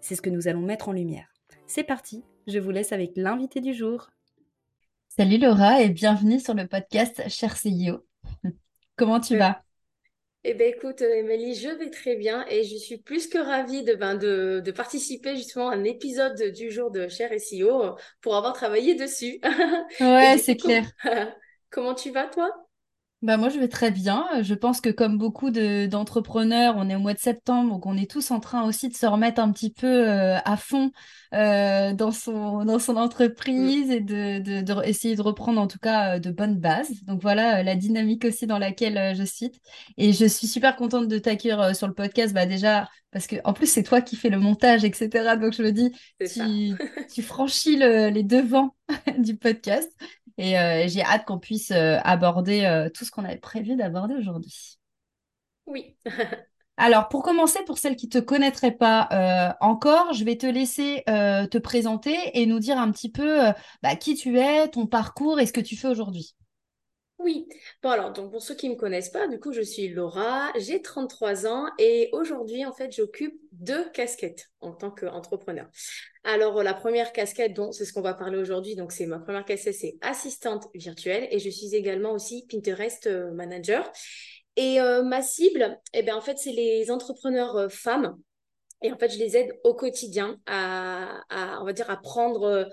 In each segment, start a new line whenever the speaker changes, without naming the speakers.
C'est ce que nous allons mettre en lumière. C'est parti, je vous laisse avec l'invité du jour. Salut Laura et bienvenue sur le podcast Cher CEO. Comment tu vas?
Eh bien, écoute, Émilie, je vais très bien et je suis plus que ravie de, ben, de, de, participer justement à un épisode du jour de Cher SEO pour avoir travaillé dessus.
Ouais, c'est clair.
Comment tu vas, toi?
Bah moi, je vais très bien. Je pense que comme beaucoup de, d'entrepreneurs, on est au mois de septembre, donc on est tous en train aussi de se remettre un petit peu euh, à fond euh, dans son, dans son entreprise et de, de, de essayer de reprendre en tout cas euh, de bonnes bases. Donc voilà la dynamique aussi dans laquelle je suis. Et je suis super contente de t'accueillir sur le podcast. Bah déjà, parce que en plus, c'est toi qui fais le montage, etc. Donc je me dis, tu, tu franchis le, les devants du podcast. Et euh, j'ai hâte qu'on puisse euh, aborder euh, tout ce qu'on avait prévu d'aborder aujourd'hui.
Oui.
Alors, pour commencer, pour celles qui ne te connaîtraient pas encore, je vais te laisser te présenter et nous dire un petit peu bah, qui tu es, ton parcours et ce que tu fais aujourd'hui.
Oui, bon alors, donc pour ceux qui ne me connaissent pas, du coup, je suis Laura, j'ai 33 ans et aujourd'hui, en fait, j'occupe deux casquettes en tant qu'entrepreneur. Alors, la première casquette, c'est ce qu'on va parler aujourd'hui, donc c'est ma première casquette, c'est assistante virtuelle et je suis également aussi Pinterest euh, manager. Et euh, ma cible, eh bien, en fait, c'est les entrepreneurs euh, femmes. Et en fait, je les aide au quotidien à, à on va dire, à prendre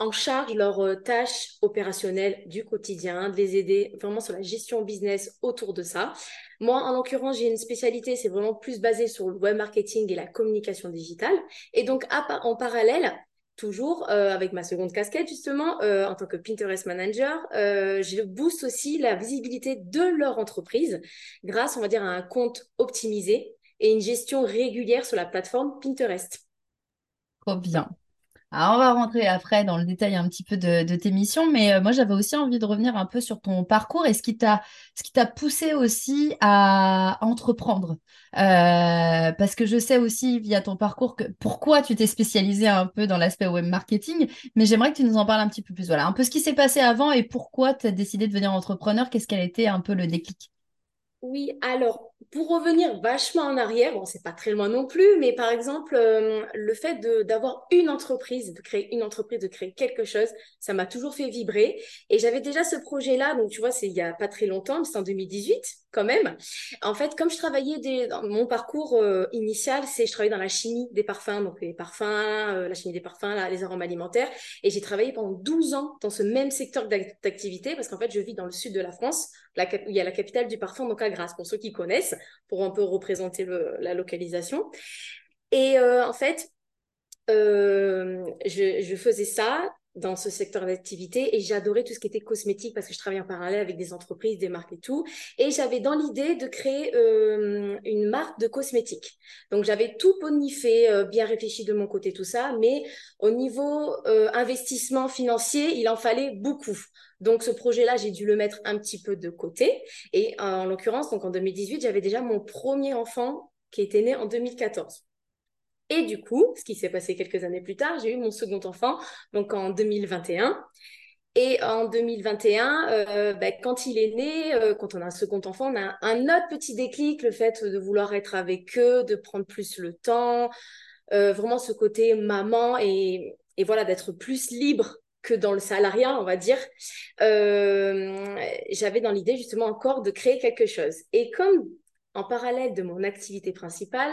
en charge leurs euh, tâches opérationnelles du quotidien, de les aider vraiment sur la gestion business autour de ça. Moi, en l'occurrence, j'ai une spécialité, c'est vraiment plus basé sur le web marketing et la communication digitale. Et donc, en parallèle, toujours euh, avec ma seconde casquette justement euh, en tant que Pinterest manager, je booste aussi la visibilité de leur entreprise grâce, on va dire, à un compte optimisé et une gestion régulière sur la plateforme Pinterest.
Trop bien. On va rentrer après dans le détail un petit peu de, tes missions, mais euh, moi j'avais aussi envie de revenir un peu sur ton parcours et ce qui t'a ce qui t'a poussé aussi à entreprendre. Euh, parce que je sais aussi via ton parcours que pourquoi tu t'es spécialisé un peu dans l'aspect web marketing, mais j'aimerais que tu nous en parles un petit peu plus. Voilà, un peu ce qui s'est passé avant et pourquoi tu as décidé de devenir entrepreneur, qu'est-ce qu'elle était un peu le déclic?
Oui, alors pour revenir vachement en arrière, bon, c'est pas très loin non plus, mais par exemple, euh, le fait d'avoir une entreprise, de créer une entreprise, de créer quelque chose, ça m'a toujours fait vibrer. Et j'avais déjà ce projet-là, donc tu vois, c'est il y a pas très longtemps, c'est en 2018 quand même. En fait, comme je travaillais dans mon parcours euh, initial, c'est je travaillais dans la chimie des parfums, donc les parfums, euh, la chimie des parfums, les arômes alimentaires, et j'ai travaillé pendant 12 ans dans ce même secteur d'activité, parce qu'en fait, je vis dans le sud de la France, où il y a la capitale du parfum, donc à Grasse, pour ceux qui connaissent pour un peu représenter la localisation. Et euh, en fait, euh, je, faisais ça dans ce secteur d'activité et j'adorais tout ce qui était cosmétique parce que je travaillais en parallèle avec des entreprises, des marques et tout. Et j'avais dans l'idée de créer euh, une marque de cosmétiques. Donc j'avais tout bonifié, bien réfléchi de mon côté, tout ça. Mais au niveau investissement financier, il en fallait beaucoup. Donc ce projet-là, j'ai dû le mettre un petit peu de côté. Et en l'occurrence, donc en 2018, j'avais déjà mon premier enfant qui était né en 2014. Et du coup, ce qui s'est passé quelques années plus tard, j'ai eu mon second enfant, donc en 2021. Et en 2021, euh, ben, quand il est né, euh, quand on a un second enfant, on a un autre petit déclic, le fait de vouloir être avec eux, de prendre plus le temps, euh, vraiment ce côté maman et, et voilà, d'être plus libre que dans le salariat, on va dire, euh, j'avais dans l'idée justement encore de créer quelque chose. Et comme en parallèle de mon activité principale,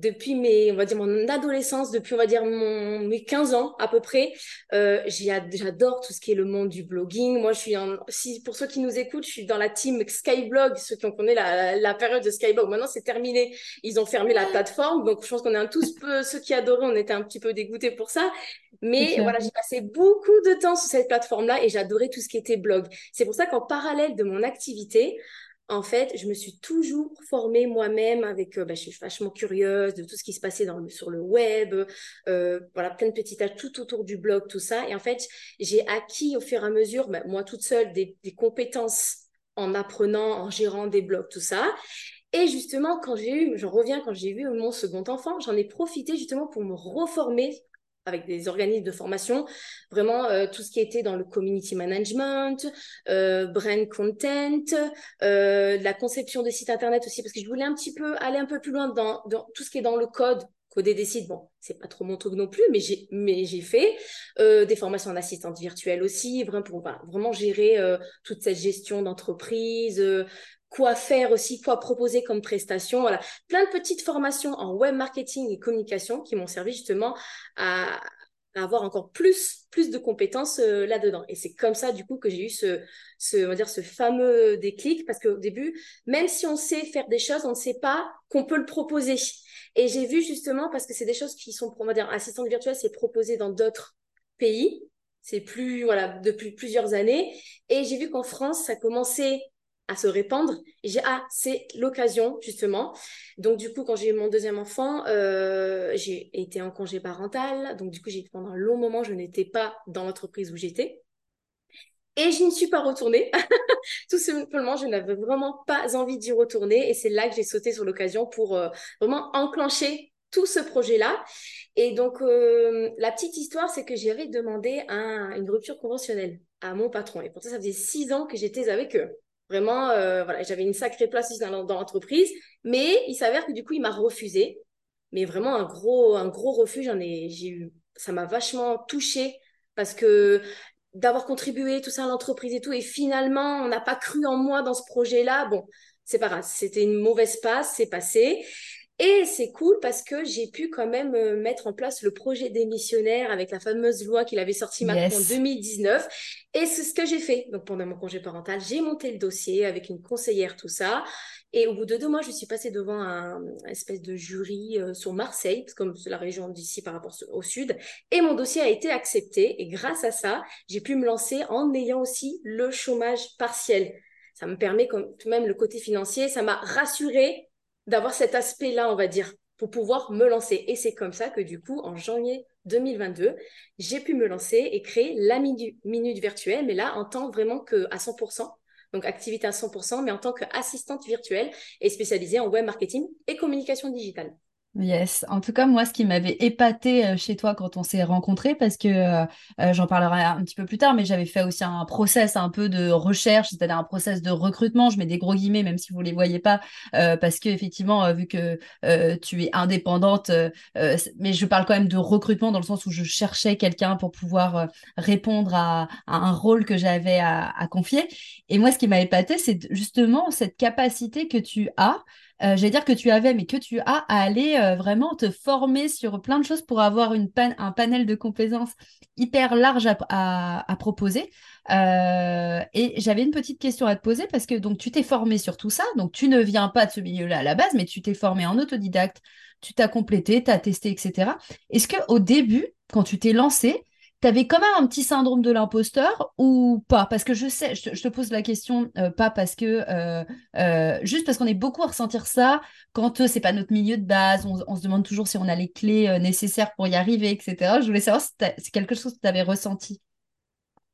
depuis mes, on va dire, mon adolescence, depuis, on va dire, mon, mes 15 ans à peu près, euh, j'adore tout ce qui est le monde du blogging. Moi, je suis, en, si, pour ceux qui nous écoutent, je suis dans la team Skyblog, ceux qui ont connu la, la période de Skyblog. Maintenant, c'est terminé. Ils ont fermé la plateforme. Donc, je pense qu'on est un tous peu, ceux qui adoraient, on était un petit peu dégoûtés pour ça. Mais voilà, j'ai passé beaucoup de temps sur cette plateforme-là et j'adorais tout ce qui était blog. C'est pour ça qu'en parallèle de mon activité, en fait, je me suis toujours formée moi-même avec, euh, bah, je suis vachement curieuse de tout ce qui se passait sur le web, euh, voilà, plein de petits tâches tout autour du blog, tout ça. Et en fait, j'ai acquis au fur et à mesure, bah, moi toute seule, des, des, compétences en apprenant, en gérant des blogs, tout ça. Et justement, quand j'ai eu, j'en reviens, quand j'ai vu mon second enfant, j'en ai profité justement pour me reformer avec des organismes de formation, vraiment euh, tout ce qui était dans le community management, euh, brand content, euh, la conception de sites internet aussi, parce que je voulais un petit peu aller un peu plus loin dans, tout ce qui est dans le code, coder des sites. Bon, c'est pas trop mon truc non plus, mais j'ai mais j'ai fait des formations en assistante virtuelle aussi, vraiment pour vraiment gérer toute cette gestion d'entreprise, quoi faire aussi, quoi proposer comme prestation. Voilà, plein de petites formations en web marketing et communication qui m'ont servi justement à, avoir encore plus, plus de compétences euh, là-dedans. Et c'est comme ça, du coup, que j'ai eu ce, ce, on va dire, ce fameux déclic, parce qu'au début, même si on sait faire des choses, on ne sait pas qu'on peut le proposer. Et j'ai vu justement, parce que c'est des choses qui sont, on va dire, assistante virtuelle, c'est proposé dans d'autres pays. C'est plus, voilà, depuis plusieurs années. Et j'ai vu qu'en France, ça commençait à se répandre. Ah c'est l'occasion justement. Donc du coup quand j'ai eu mon deuxième enfant, euh, j'ai été en congé parental. Donc du coup pendant un long moment je n'étais pas dans l'entreprise où j'étais. Et je n'y suis pas retournée. Tout simplement, je n'avais vraiment pas envie d'y retourner. Et c'est là que j'ai sauté sur l'occasion pour euh, vraiment enclencher tout ce projet-là. Et donc, euh, la petite histoire, c'est que j'avais demandé un, une rupture conventionnelle à mon patron. Et pourtant, ça faisait six ans que j'étais avec eux. Vraiment, euh, voilà, j'avais une sacrée place dans, dans l'entreprise, mais il s'avère que du coup, il m'a refusé. Mais vraiment un gros, un gros refus, j'en ai, j'ai eu, ça m'a vachement touchée parce que d'avoir contribué tout ça à l'entreprise et tout, et finalement, on n'a pas cru en moi dans ce projet-là. Bon, c'est pas grave, c'était une mauvaise passe, c'est passé. Et c'est cool parce que j'ai pu quand même euh, mettre en place le projet démissionnaire avec la fameuse loi qu'il avait sortie Macron en 2019. Et c'est ce que j'ai fait. Donc pendant mon congé parental, j'ai monté le dossier avec une conseillère, tout ça. Et au bout de deux mois, je suis passée devant un, espèce de jury euh, sur Marseille, parce que comme c'est la région d'ici par rapport au sud. Et mon dossier a été accepté. Et grâce à ça, j'ai pu me lancer en ayant aussi le chômage partiel. Ça me permet, comme même le côté financier, ça m'a rassuré d'avoir cet aspect-là, on va dire, pour pouvoir me lancer. Et c'est comme ça que du coup, en janvier 2022, j'ai pu me lancer et créer la minute virtuelle, mais là, en tant vraiment que à 100%, donc activité à 100%, mais en tant qu'assistante virtuelle et spécialisée en web marketing et communication digitale.
Yes. En tout cas, moi, ce qui m'avait épaté euh, chez toi quand on s'est rencontrés, parce que euh, euh, j'en parlerai un petit peu plus tard, mais j'avais fait aussi un process un peu de recherche, c'est-à-dire un process de recrutement. Je mets des gros guillemets, même si vous les voyez pas, parce que effectivement, vu que tu es indépendante, mais je parle quand même de recrutement dans le sens où je cherchais quelqu'un pour pouvoir répondre à, un rôle que j'avais à, à confier. Et moi, ce qui m'a épaté, c'est justement cette capacité que tu as euh, j'allais dire que tu avais, mais que tu as à aller euh, vraiment te former sur plein de choses pour avoir un panel de compétences hyper large à, proposer. Euh, et j'avais une petite question à te poser parce que donc tu t'es formé sur tout ça, donc tu ne viens pas de ce milieu-là à la base, mais tu t'es formé en autodidacte, tu t'as complété, tu as testé, etc. Est-ce qu'au début, quand tu t'es lancé, T'avais quand même un petit syndrome de l'imposteur ou pas? Parce que je sais, je te, pose la question, euh, pas parce que, euh, euh, juste parce qu'on est beaucoup à ressentir ça quand c'est pas notre milieu de base, on, se demande toujours si on a les clés nécessaires pour y arriver, etc. Je voulais savoir si c'est quelque chose que tu avais ressenti.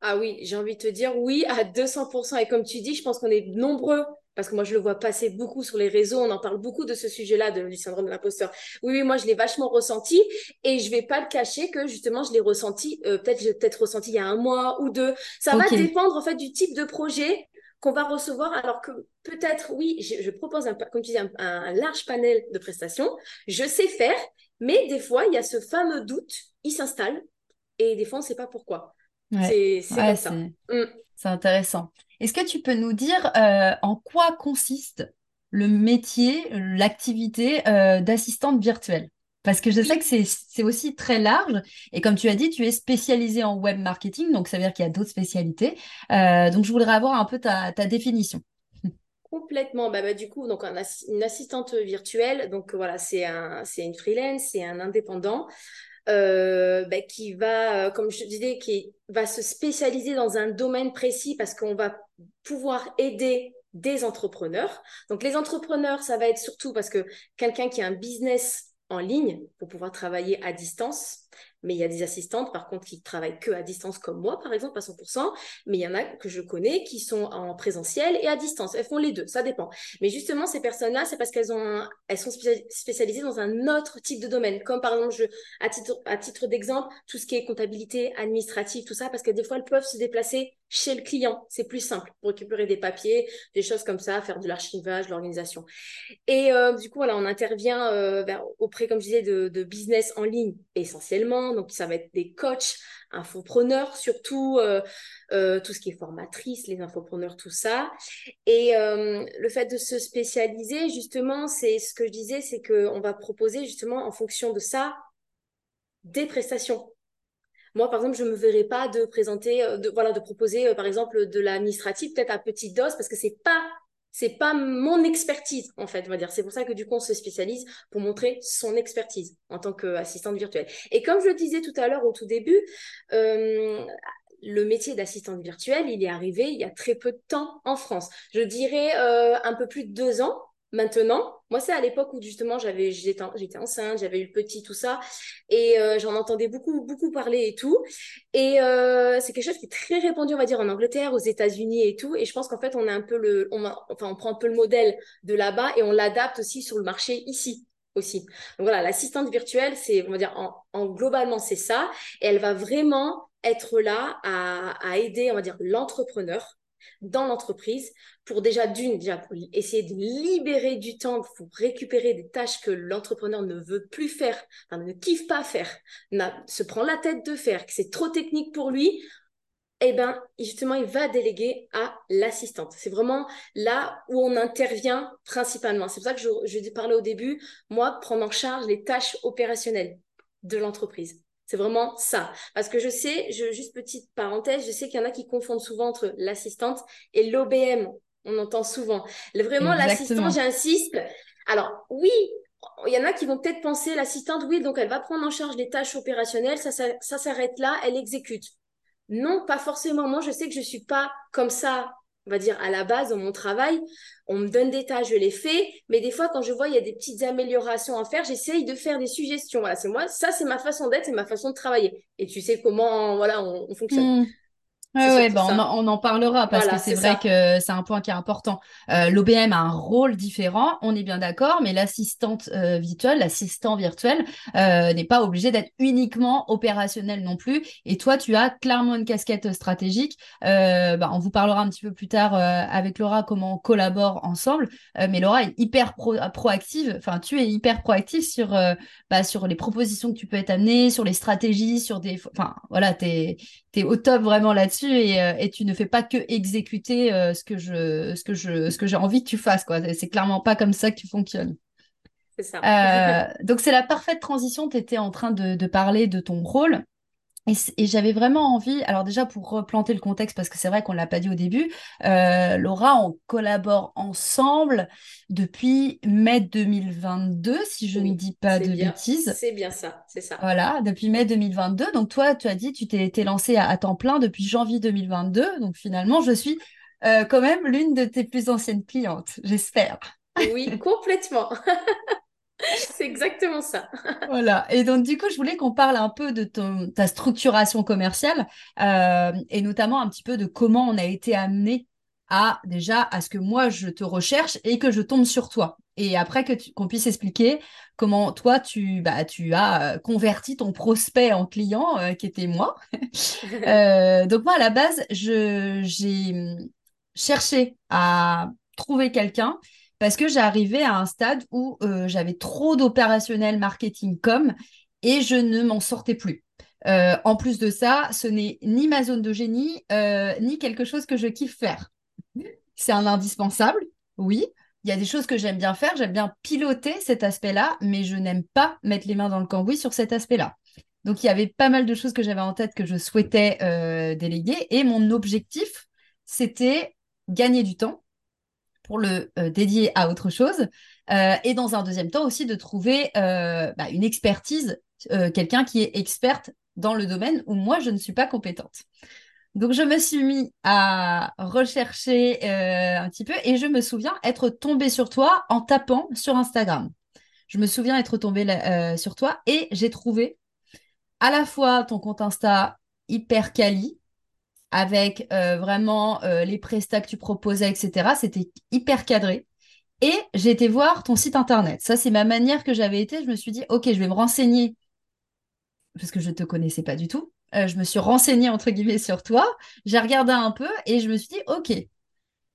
Ah oui, j'ai envie de te dire oui à 200%. Et comme tu dis, je pense qu'on est nombreux parce que moi je le vois passer beaucoup sur les réseaux, on en parle beaucoup de ce sujet-là, du syndrome de l'imposteur. Oui, oui, moi je l'ai vachement ressenti et je vais pas le cacher que justement je l'ai ressenti, euh, peut-être j'ai peut-être ressenti il y a un mois ou deux. Ça va dépendre en fait du type de projet qu'on va recevoir, alors que peut-être, oui, je, propose, un, comme tu dis, un, large panel de prestations, je sais faire, mais des fois, il y a ce fameux doute, il s'installe, et des fois, on ne sait pas pourquoi. C'est ça.
Mm. C'est intéressant. Est-ce que tu peux nous dire euh, en quoi consiste le métier, l'activité euh, d'assistante virtuelle? Parce que je sais que c'est aussi très large. Et comme tu as dit, tu es spécialisée en web marketing, donc ça veut dire qu'il y a d'autres spécialités. Euh, donc je voudrais avoir un peu ta, définition.
Complètement. Bah, bah, du coup, donc une assistante virtuelle, donc voilà, c'est un, une freelance, c'est un indépendant. Euh, bah, qui va, comme je disais, qui va se spécialiser dans un domaine précis parce qu'on va pouvoir aider des entrepreneurs. Donc les entrepreneurs, ça va être surtout parce que quelqu'un qui a un business en ligne pour pouvoir travailler à distance, mais il y a des assistantes, par contre, qui travaillent que à distance, comme moi, par exemple, à 100%. Mais il y en a que je connais qui sont en présentiel et à distance. Elles font les deux, ça dépend. Mais justement, ces personnes-là, c'est parce qu'elles ont, elles sont spécialisées dans un autre type de domaine. Comme par exemple, à titre d'exemple, tout ce qui est comptabilité, administrative, tout ça, parce que des fois, elles peuvent se déplacer chez le client. C'est plus simple pour récupérer des papiers, des choses comme ça, faire de l'archivage, de l'organisation. Et euh, du coup, voilà, on intervient euh, auprès, comme je disais, de, business en ligne essentiellement donc, ça va être des coachs, infopreneurs, surtout euh, tout ce qui est formatrice, les infopreneurs, tout ça. Et le fait de se spécialiser, justement, c'est ce que je disais, c'est qu'on va proposer justement en fonction de ça des prestations. Moi, par exemple, je ne me verrais pas de présenter, de, voilà, de proposer, par exemple, de l'administratif, peut-être à petite dose, parce que c'est pas pas mon expertise en fait, on va dire. C'est pour ça que du coup on se spécialise pour montrer son expertise en tant qu'assistante virtuelle. Et comme je le disais tout à l'heure au tout début, euh, le métier d'assistante virtuelle, il est arrivé il y a très peu de temps en France. Je dirais euh, un peu plus de deux ans. Maintenant, moi, c'est à l'époque où justement j'avais, j'étais, enceinte, j'avais eu le petit, tout ça, et euh, j'en entendais beaucoup, beaucoup parler et tout. Et euh, c'est quelque chose qui est très répandu, on va dire, en Angleterre, aux États-Unis et tout. Et je pense qu'en fait, on est un peu le, enfin, on prend un peu le modèle de là-bas et on l'adapte aussi sur le marché ici aussi. Donc voilà, l'assistante virtuelle, c'est, on va dire, en, en globalement, c'est ça. Et elle va vraiment être là à aider, on va dire, l'entrepreneur dans l'entreprise pour déjà d'une, déjà pour essayer de libérer du temps pour récupérer des tâches que l'entrepreneur ne veut plus faire, ne kiffe pas faire, se prend la tête de faire, que c'est trop technique pour lui, eh bien, justement, il va déléguer à l'assistante. C'est vraiment là où on intervient principalement. C'est pour ça que je, je parlais au début, moi, prendre en charge les tâches opérationnelles de l'entreprise. C'est vraiment ça. Parce que je sais, je, juste petite parenthèse, je sais qu'il y en a qui confondent souvent entre l'assistante et l'OBM. On entend souvent. Vraiment, l'assistante, j'insiste. Alors, oui, il y en a qui vont peut-être penser, l'assistante, oui, donc elle va prendre en charge les tâches opérationnelles, ça, ça, ça s'arrête là, elle exécute. Non, pas forcément. Moi, je sais que je ne suis pas comme ça on va dire, à la base, dans mon travail, on me donne des tâches, je les fais, mais des fois, quand je vois il y a des petites améliorations à faire, j'essaye de faire des suggestions. Voilà, c'est moi, ça, c'est ma façon d'être, c'est ma façon de travailler. Et tu sais comment, voilà, on, fonctionne.
Mmh. Oui, bah, on, en parlera parce que c'est vrai que c'est un point qui est important. Euh, L'OBM a un rôle différent, on est bien d'accord, mais l'assistante euh, virtuelle, l'assistant virtuel euh, n'est pas obligé d'être uniquement opérationnel non plus. Et toi, tu as clairement une casquette stratégique. Bah, on vous parlera un petit peu plus tard avec Laura comment on collabore ensemble. mais Laura est hyper proactive, enfin tu es hyper proactive sur, bah, sur les propositions que tu peux être amenée, sur les stratégies, sur des... Enfin voilà, tu es, es au top vraiment là-dessus. Euh, et, tu ne fais pas que exécuter euh, ce que je ce que je ce que j'ai envie que tu fasses quoi. C'est clairement pas comme ça que tu fonctionnes.
C'est ça.
Euh, donc c'est la parfaite transition. Tu étais en train de, parler de ton rôle et, j'avais vraiment envie, alors déjà pour replanter le contexte, parce que c'est vrai qu'on ne l'a pas dit au début, Laura, on collabore ensemble depuis mai 2022, si je ne dis pas de bêtises.
C'est bien ça, c'est ça.
Voilà, depuis mai 2022. Donc toi, tu as dit, tu t'es lancée à, temps plein depuis janvier 2022. Donc finalement, je suis quand même l'une de tes plus anciennes clientes, j'espère.
Oui, complètement. C'est exactement ça.
voilà. Et donc, du coup, je voulais qu'on parle un peu de ton, ta structuration commerciale euh, et notamment un petit peu de comment on a été amené à déjà à ce que moi je te recherche et que je tombe sur toi. Et après que qu'on puisse expliquer comment toi tu bah tu as euh, converti ton prospect en client euh, qui était moi. donc moi à la base je j'ai cherché à trouver quelqu'un parce que j'arrivais à un stade où euh, j'avais trop d'opérationnel marketing com et je ne m'en sortais plus. en plus de ça, ce n'est ni ma zone de génie, ni quelque chose que je kiffe faire. C'est un indispensable, oui. Il y a des choses que j'aime bien faire, j'aime bien piloter cet aspect-là, mais je n'aime pas mettre les mains dans le cambouis sur cet aspect-là. Donc, il y avait pas mal de choses que j'avais en tête que je souhaitais euh, déléguer. Et mon objectif, c'était gagner du temps pour le euh, dédier à autre chose. Euh, et dans un deuxième temps aussi, de trouver bah, une expertise, quelqu'un qui est experte dans le domaine où moi, je ne suis pas compétente. Donc, je me suis mis à rechercher un petit peu et je me souviens être tombée sur toi en tapant sur Instagram. Je me souviens être tombée sur toi et j'ai trouvé à la fois ton compte Insta hyper quali, avec euh, vraiment euh, les prestats que tu proposais, etc. C'était hyper cadré. Et j'ai été voir ton site internet. Ça, c'est ma manière que j'avais été. Je me suis dit, OK, je vais me renseigner, parce que je ne te connaissais pas du tout. Euh, je me suis renseignée, entre guillemets, sur toi. J'ai regardé un peu et je me suis dit, OK,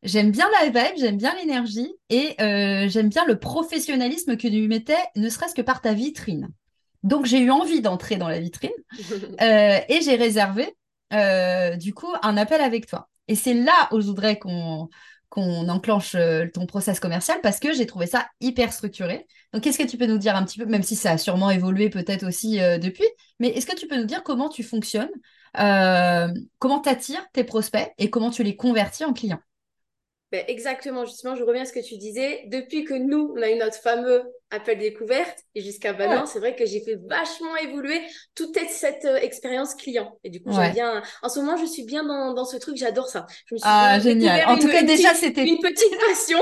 j'aime bien la vibe, j'aime bien l'énergie et j'aime bien le professionnalisme que tu mettais, ne serait-ce que par ta vitrine. Donc j'ai eu envie d'entrer dans la vitrine et j'ai réservé euh, du coup un appel avec toi. Et c'est là où je voudrais qu'on enclenche euh, ton process commercial parce que j'ai trouvé ça hyper structuré. Donc qu'est-ce que tu peux nous dire un petit peu, même si ça a sûrement évolué peut-être aussi depuis, mais est-ce que tu peux nous dire comment tu fonctionnes, comment tu attires tes prospects et comment tu les convertis en clients?
Ben exactement, justement, je reviens à ce que tu disais. Depuis que nous, on a eu notre fameux appel découverte et jusqu'à maintenant, c'est vrai que j'ai fait vachement évoluer toute cette euh, expérience client. Et du coup, j'aime bien. En ce moment, je suis bien dans, dans ce truc, j'adore ça.
Je me suis ah, génial. En tout cas, déjà, c'était
une petite passion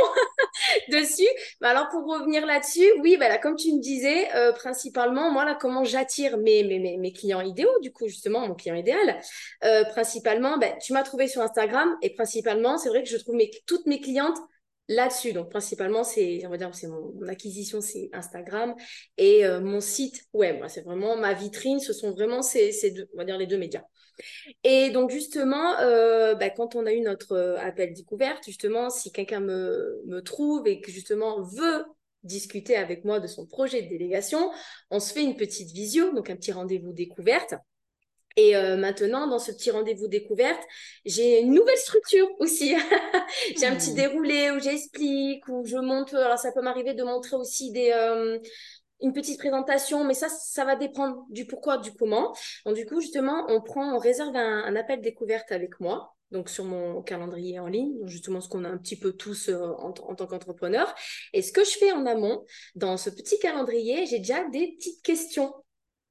dessus. Bah, alors, pour revenir là-dessus, oui, bah, là, comme tu me disais, euh, principalement, moi, là, comment j'attire mes, mes, mes, mes, clients idéaux, du coup, justement, mon client idéal. Euh, principalement, bah, tu m'as trouvé sur Instagram et principalement, c'est vrai que je trouve mes, toutes mes clientes là-dessus. Donc, principalement, c'est, on va dire, c'est mon, acquisition, c'est Instagram et euh, mon site web. C'est vraiment ma vitrine. Ce sont vraiment ces, ces deux, on va dire, les deux médias. Et donc, justement, euh, bah, quand on a eu notre euh, appel découverte, justement, si quelqu'un me, me trouve et que, justement, veut discuter avec moi de son projet de délégation, on se fait une petite visio, donc un petit rendez-vous découverte. Et euh, maintenant, dans ce petit rendez-vous découverte, j'ai une nouvelle structure aussi. j'ai un petit hmm. déroulé où j'explique, où je montre. Alors, ça peut m'arriver de montrer aussi des, euh, une petite présentation, mais ça, ça va dépendre du pourquoi, du comment. Donc, du coup, justement, on prend, on réserve un, appel découverte avec moi. Donc, sur mon calendrier en ligne, justement, ce qu'on a un petit peu tous euh, en, en tant qu'entrepreneur. Et ce que je fais en amont, dans ce petit calendrier, j'ai déjà des petites questions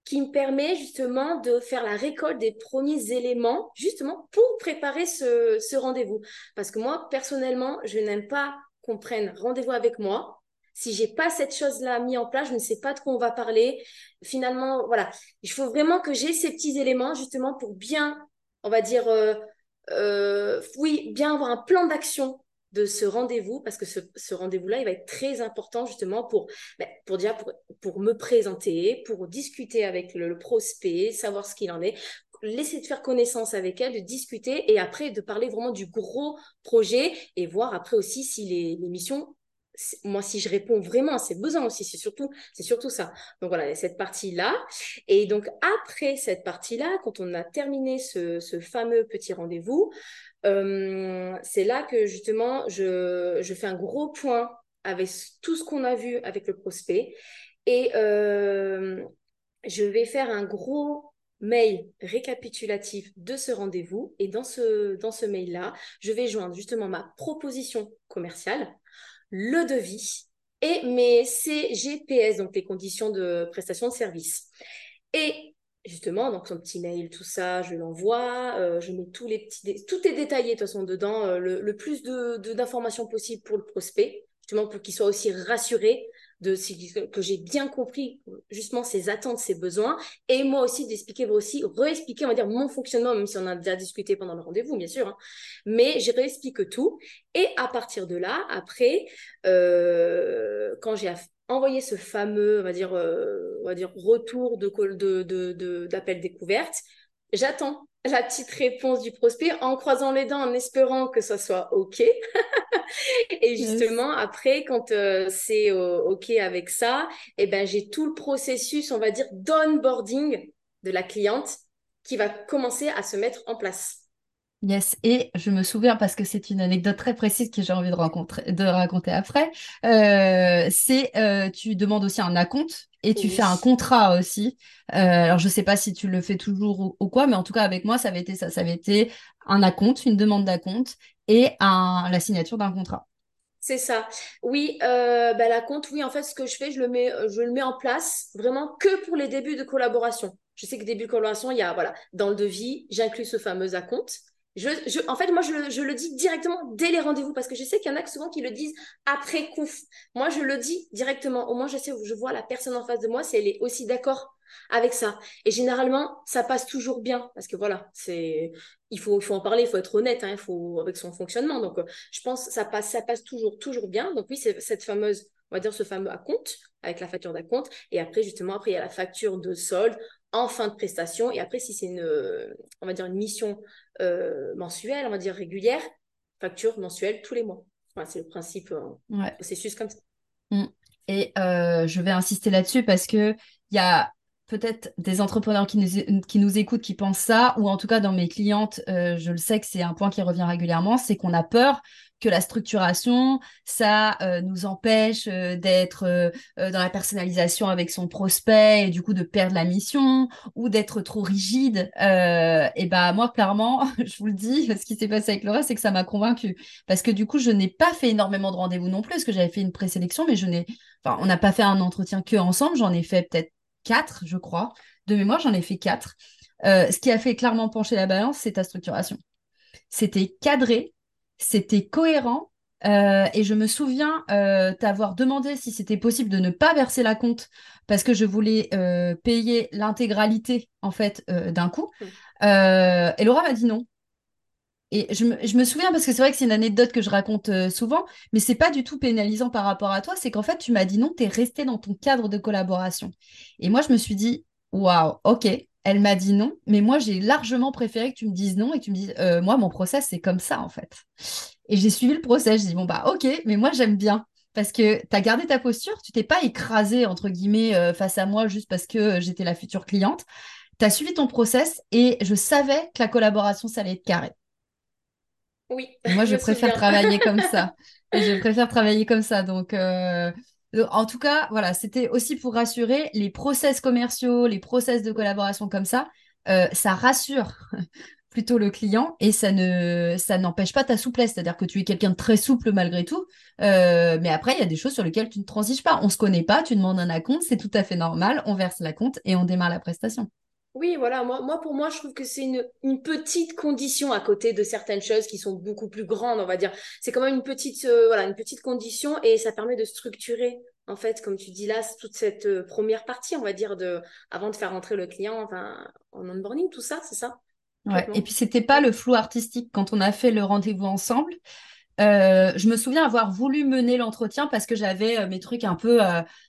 qui me permet justement de faire la récolte des premiers éléments, justement pour préparer ce, rendez-vous. Parce que moi, personnellement, je n'aime pas qu'on prenne rendez-vous avec moi. Si j'ai pas cette chose-là mis en place, je ne sais pas de quoi on va parler. Finalement, voilà, il faut vraiment que j'ai ces petits éléments justement pour bien, on va dire, euh, euh, oui, bien avoir un plan d'action de ce rendez-vous, parce que ce, rendez-vous-là, il va être très important justement pour, ben, pour, dire, pour, me présenter, pour discuter avec le, prospect, savoir ce qu'il en est, laisser de faire connaissance avec elle, de discuter et après de parler vraiment du gros projet et voir après aussi si les, missions moi, si je réponds vraiment à ses besoins aussi, c'est surtout, c'est surtout ça. Donc voilà, cette partie-là. Et donc après cette partie-là, quand on a terminé ce, ce fameux petit rendez-vous, c'est là que justement je, je, fais un gros point avec tout ce qu'on a vu avec le prospect et euh, je vais faire un gros mail récapitulatif de ce rendez-vous et dans ce, dans ce mail-là, je vais joindre justement ma proposition commerciale, le devis et mes CGPS, donc les conditions de prestation de service. Et justement, donc son petit mail, tout ça, je l'envoie, euh, je mets tous les petits, tout est détaillé de toute façon dedans, euh, le, plus de d'informations possible pour le prospect, justement pour qu'il soit aussi rassuré de que j'ai bien compris justement ses attentes, ses besoins, et moi aussi d'expliquer aussi, réexpliquer, on va dire mon fonctionnement, même si on a déjà discuté pendant le rendez-vous, bien sûr, hein. mais je réexplique tout, et à partir de là, après, euh, quand j'ai envoyer ce fameux, on va dire, euh, on va dire retour de de, de, d'appel découverte. J'attends la petite réponse du prospect en croisant les dents, en espérant que ça soit OK. et justement, après, quand euh, c'est euh, OK avec ça, eh ben, j'ai tout le processus, on va dire, d'onboarding de la cliente qui va commencer à se mettre en place.
Yes, et je me souviens parce que c'est une anecdote très précise que j'ai envie de, rencontrer, de raconter après. Euh, c'est euh, tu demandes aussi un acompte et tu fais un contrat aussi. Euh, alors je sais pas si tu le fais toujours ou, quoi, mais en tout cas avec moi ça avait été ça, ça avait été un acompte, une demande d'acompte et un, la signature d'un contrat.
C'est ça. Oui, euh, bah, la compte, oui, en fait, ce que je fais, je le mets, je le mets en place vraiment que pour les débuts de collaboration. Je sais que début de collaboration, il y a, voilà, dans le devis, j'inclus ce fameux acompte. En fait, moi, je le, dis directement dès les rendez-vous parce que je sais qu'il y en a souvent qui le disent après coup. Moi, je le dis directement. Au moins, je sais je vois la personne en face de moi si elle est aussi d'accord avec ça. Et généralement, ça passe toujours bien parce que voilà, c'est il faut, en parler, il faut être honnête, hein, il faut avec son fonctionnement. Donc, euh, je pense que ça passe, ça passe toujours, toujours bien. Donc oui, c'est cette fameuse, on va dire ce fameux acompte avec la facture d'acompte. Et après, justement, après il y a la facture de solde en fin de prestation. Et après, si c'est une, on va dire une mission euh, mensuelle, on va dire régulière, facture mensuelle tous les mois. c'est le principe, euh, processus comme ça.
Mmh. Et euh, je vais insister là-dessus parce que il y a peut-être des entrepreneurs qui nous, qui nous écoutent qui pensent ça, ou en tout cas dans mes clientes, je le sais que c'est un point qui revient régulièrement, c'est qu'on a peur que la structuration, ça euh, nous empêche euh, d'être euh, dans la personnalisation avec son prospect et du coup de perdre la mission ou d'être trop rigide. et ben moi clairement, je vous le dis, ce qui s'est passé avec Laura, c'est que ça m'a convaincue parce que du coup je n'ai pas fait énormément de rendez-vous non plus, parce que j'avais fait une présélection, mais je n'ai, enfin on n'a pas fait un entretien que ensemble, j'en ai fait peut-être quatre, je crois. De mémoire, j'en ai fait quatre. ce qui a fait clairement pencher la balance, c'est ta structuration. C'était cadré, c'était cohérent. Euh, et je me souviens euh, t'avoir demandé si c'était possible de ne pas verser la compte parce que je voulais euh, payer l'intégralité en fait d'un coup. et Laura m'a dit non. Et je me, souviens parce que c'est vrai que c'est une anecdote que je raconte souvent, mais c'est pas du tout pénalisant par rapport à toi. C'est qu'en fait, tu m'as dit non, tu es resté dans ton cadre de collaboration. Et moi, je me suis dit, waouh, ok, elle m'a dit non, mais moi j'ai largement préféré que tu me dises non et que tu me dises euh, moi mon process c'est comme ça en fait. Et j'ai suivi le process, j'ai dit bon bah ok, mais moi j'aime bien parce que tu as gardé ta posture, tu t'es pas écrasé entre guillemets euh, face à moi juste parce que euh, j'étais la future cliente. Tu as suivi ton process et je savais que la collaboration ça allait être carré.
Oui.
Moi je, préfère travailler comme ça. je préfère travailler comme ça donc en tout cas, voilà, c'était aussi pour rassurer les process commerciaux, les process de collaboration comme ça, euh, ça rassure plutôt le client et ça ne ça n'empêche pas ta souplesse, c'est-à-dire que tu es quelqu'un de très souple malgré tout, euh, mais après il y a des choses sur lesquelles tu ne transiges pas. On se connaît pas, tu demandes un acompte, c'est tout à fait normal, on verse la compte et on démarre la prestation.
Oui, voilà, moi, moi pour moi, je trouve que c'est une, une, petite condition à côté de certaines choses qui sont beaucoup plus grandes, on va dire. C'est quand même une petite, euh, voilà, une petite condition et ça permet de structurer, en fait, comme tu dis là, toute cette euh, première partie, on va dire, de, avant de faire rentrer le client enfin, en onboarding, tout ça, c'est ça?
Ouais, et puis c'était pas le flou artistique quand on a fait le rendez-vous ensemble. Euh, je me souviens avoir voulu mener l'entretien parce que j'avais mes trucs un peu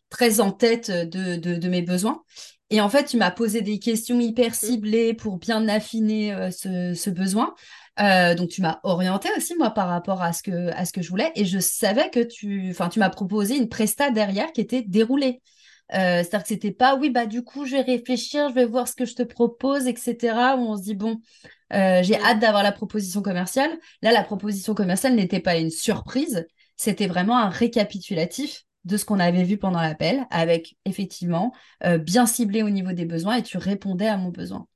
très en tête de, de, de, mes besoins. Et en fait, tu m'as posé des questions hyper mmh. ciblées pour bien affiner euh, ce, besoin. Euh, donc, tu m'as orienté aussi, moi, par rapport à ce que, à ce que je voulais. Et je savais que tu, enfin, tu m'as proposé une presta derrière qui était déroulée. Euh, c'est-à-dire que c'était pas, oui, bah, du coup, je vais réfléchir, je vais voir ce que je te propose, etc. Où on se dit, bon, j'ai mmh. hâte d'avoir la proposition commerciale. Là, la proposition commerciale n'était pas une surprise, c'était vraiment un récapitulatif de ce qu'on avait vu pendant l'appel, avec effectivement euh, bien ciblé au niveau des besoins et tu répondais à mon besoin.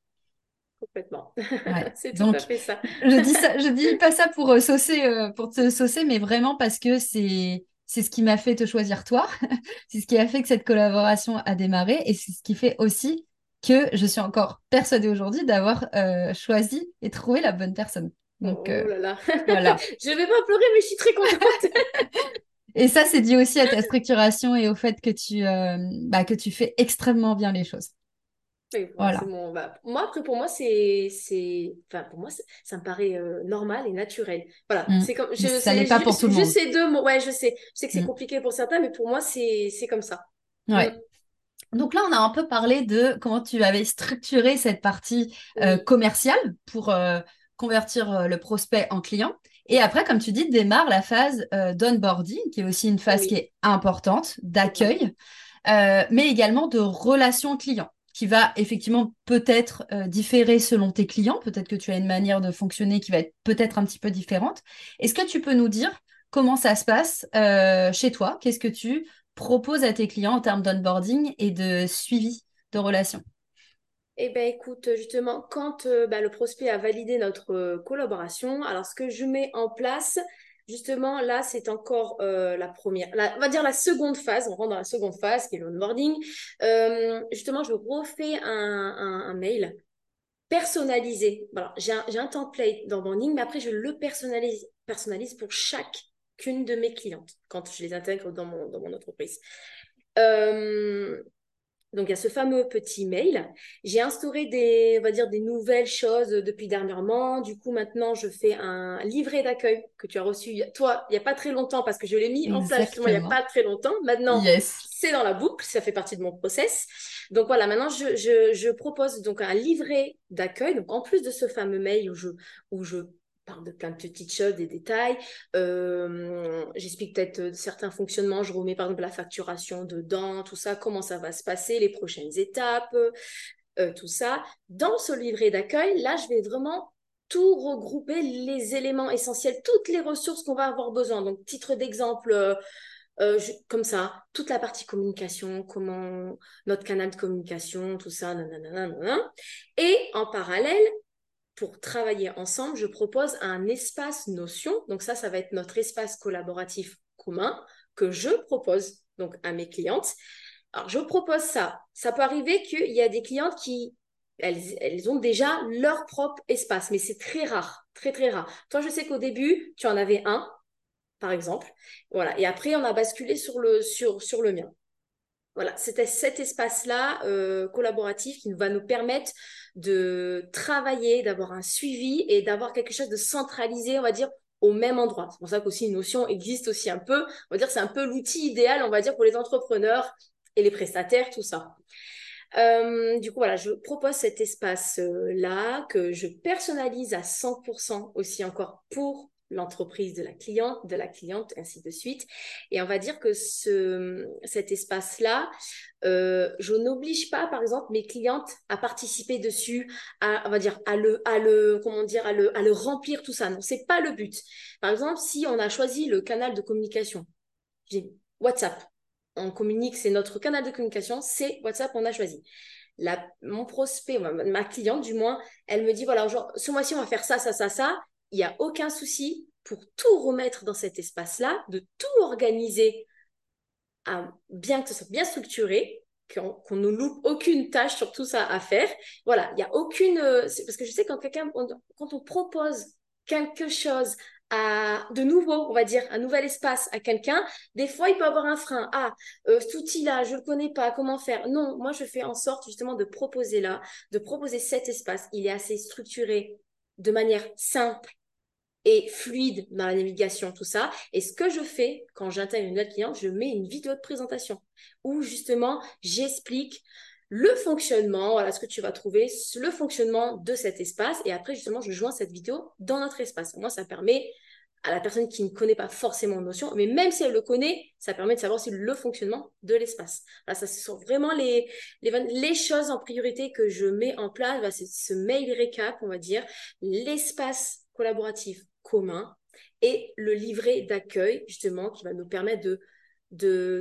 Complètement. c'est tout à fait ça.
je dis ça, je dis pas ça pour euh, saucer, euh, pour te saucer, mais vraiment parce que c'est c'est ce qui m'a fait te choisir toi. c'est ce qui a fait que cette collaboration a démarré et c'est ce qui fait aussi que je suis encore persuadée aujourd'hui d'avoir choisi et trouvé la bonne personne. Donc,
oh là là. voilà. je vais pas pleurer, mais je suis très contente.
Et ça, c'est dû aussi à ta structuration et au fait que tu, euh, bah, que tu fais extrêmement bien les choses.
voilà. Bah, moi, après, pour moi, c'est, c'est, enfin, pour moi, ça me paraît euh, normal et naturel. Voilà.
Mm. C'est comme, je, ça n'est pas pour tout le monde.
Je sais deux mots. Ouais, je sais. Je sais que c'est mm. compliqué pour certains, mais pour moi, c'est, c'est comme ça.
Ouais. Mm. Donc là, on a un peu parlé de comment tu avais structuré cette partie euh, commerciale pour convertir le prospect en client. Et après, comme tu dis, démarre la phase euh, d'onboarding, qui est aussi une phase qui est importante, d'accueil, euh, mais également de relation client. qui va effectivement peut-être euh, différer selon tes clients. Peut-être que tu as une manière de fonctionner qui va être peut-être un petit peu différente. Est-ce que tu peux nous dire comment ça se passe chez toi? Qu'est-ce que tu proposes à tes clients en termes d'onboarding et de suivi de relations?
Eh bien, écoute, justement, quand euh, bah, le prospect a validé notre collaboration, alors ce que je mets en place, Justement, là, c'est encore euh, la première, on va dire la seconde phase, on rentre dans la seconde phase qui est l'onboarding. Euh, justement, je refais un, mail personnalisé. Voilà, j'ai un, template d'onboarding, mais après, je le personnalise, personnalise pour chacune de mes clientes quand je les intègre dans mon, dans mon entreprise. Euh, donc, il y a ce fameux petit mail. J'ai instauré des, on va dire, des nouvelles choses depuis dernièrement. Du coup, maintenant, je fais un livret d'accueil que tu as reçu, toi, il n'y a pas très longtemps parce que je l'ai mis en place il n'y a pas très longtemps. Maintenant, c'est dans la boucle, ça fait partie de mon process. Donc voilà, maintenant, je, je propose donc un livret d'accueil. Donc, en plus de ce fameux mail où je, où je parle de plein de petites choses, des détails. Euh, j'explique peut-être euh, certains fonctionnements. Je remets par exemple la facturation dedans, tout ça, comment ça va se passer, les prochaines étapes, euh, tout ça. Dans ce livret d'accueil, là, je vais vraiment tout regrouper les éléments essentiels, toutes les ressources qu'on va avoir besoin. Donc, titre d'exemple. comme ça, toute la partie communication, comment notre canal de communication, tout ça, nanana, Et en parallèle, pour travailler ensemble, je propose un espace notion. Donc ça, ça va être notre espace collaboratif commun que je propose donc à mes clientes. Alors, je propose ça. Ça peut arriver qu'il y a des clientes qui, elles, elles, ont déjà leur propre espace, mais c'est très rare, très, très rare. Toi, je sais qu'au début, tu en avais un, par exemple. Voilà. Et après, on a basculé sur le, sur, sur le mien. Voilà, c'était cet espace-là euh, collaboratif qui va nous permettre de travailler, d'avoir un suivi et d'avoir quelque chose de centralisé, on va dire, au même endroit. C'est pour ça qu'aussi une notion existe aussi un peu. On va dire c'est un peu l'outil idéal, on va dire, pour les entrepreneurs et les prestataires, tout ça. Euh, du coup, voilà, je propose cet espace-là que je personnalise à 100% aussi encore pour l'entreprise de la cliente, de la cliente, ainsi de suite. Et on va dire que ce, cet espace-là, euh, je n'oblige pas, par exemple, mes clientes à participer dessus, à, on va dire, à le, à le, comment dire, à le, à le remplir tout ça. Non, c'est pas le but. Par exemple, si on a choisi le canal de communication, j'ai WhatsApp, on communique, c'est notre canal de communication, c'est WhatsApp, on a choisi. La, mon prospect, ma, ma cliente du moins, elle me dit, voilà, genre, ce mois-ci, on va faire ça, ça, ça, ça il n'y a aucun souci pour tout remettre dans cet espace-là, de tout organiser, bien que ce soit bien structuré, qu'on ne loupe aucune tâche sur tout ça à faire. Voilà, il n'y a aucune... Euh, parce que je sais quand quelqu'un, quand on propose quelque chose à, de nouveau, on va dire, un nouvel espace à quelqu'un, des fois, il peut avoir un frein. Ah, euh, cet outil-là, je ne le connais pas, comment faire? Non, moi, je fais en sorte justement de proposer là, de proposer cet espace. Il est assez structuré de manière simple, et fluide dans la navigation, tout ça. Et ce que je fais quand j'intègre une nouvelle cliente, je mets une vidéo de présentation où justement j'explique le fonctionnement, voilà ce que tu vas trouver, le fonctionnement de cet espace. Et après, justement, je joins cette vidéo dans notre espace. Moi, ça permet à la personne qui ne connaît pas forcément Notion, mais même si elle le connaît, ça permet de savoir aussi le fonctionnement de l'espace. Ça, ce sont vraiment les, les, choses en priorité que je mets en place. c'est ce mail récap, on va dire, l'espace collaboratif commun et le livret d'accueil, justement, qui va nous permettre de,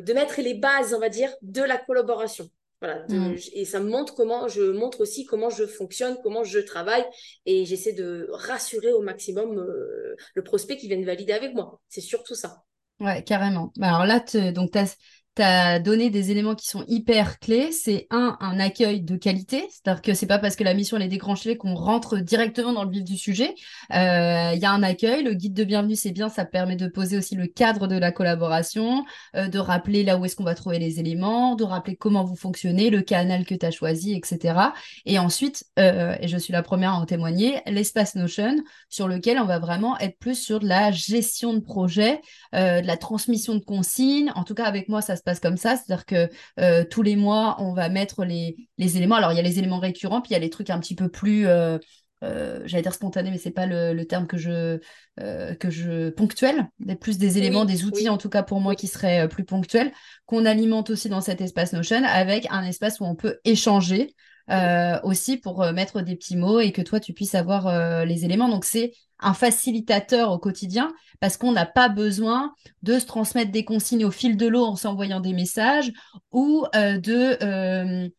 de, mettre les bases, on va dire, de la collaboration. Voilà, mm. et ça me montre comment, je montre aussi comment je fonctionne, comment je travaille, et j'essaie de rassurer au maximum euh, le prospect qui vient de valider avec moi. C'est surtout ça.
Ouais, carrément. Bah, alors là, donc, tu as tu as donné des éléments qui sont hyper clés. C'est un, un accueil de qualité. C'est-à-dire que c'est pas parce que la mission est déclenchée qu'on rentre directement dans le vif du sujet. Il euh, y a un accueil. Le guide de bienvenue, c'est bien. Ça permet de poser aussi le cadre de la collaboration, euh, de rappeler là où est-ce qu'on va trouver les éléments, de rappeler comment vous fonctionnez, le canal que tu as choisi, etc. Et ensuite, euh, et je suis la première à en témoigner, l'espace Notion sur lequel on va vraiment être plus sur de la gestion de projet, de la transmission de consignes. En tout cas, avec moi, ça se passe comme ça. C'est-à-dire que euh, tous les mois, on va mettre les, éléments. Alors, il y a les éléments récurrents, puis il y a les trucs un petit peu plus, euh, euh, j'allais dire spontané, mais c'est pas le, terme que je, que je ponctuel, plus des éléments, des outils en tout cas pour moi qui seraient plus ponctuels, qu'on alimente aussi dans cet espace Notion avec un espace où on peut échanger aussi pour mettre des petits mots et que toi tu puisses avoir les éléments. Donc c'est un facilitateur au quotidien parce qu'on n'a pas besoin de se transmettre des consignes au fil de l'eau en s'envoyant des messages ou de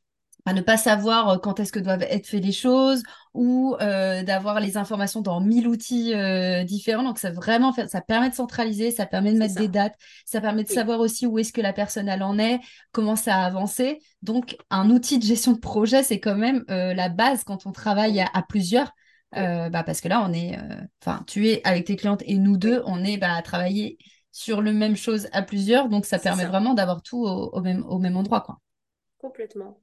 à ne pas savoir euh, quand est-ce que doivent être faites les choses ou euh, d'avoir les informations dans mille outils euh, différents. Donc, ça vraiment ça permet de centraliser, ça permet de mettre des dates, ça permet de savoir aussi où est-ce que la personne elle en est, comment ça a avancé. Donc, un outil de gestion de projet, c'est quand même la base quand on travaille à, plusieurs. Bah, parce que là, on est, enfin, tu es avec tes clientes et nous deux, on est bah, à travailler sur le même chose à plusieurs. Donc, ça permet vraiment d'avoir tout au, même, au même endroit, quoi.
Complètement.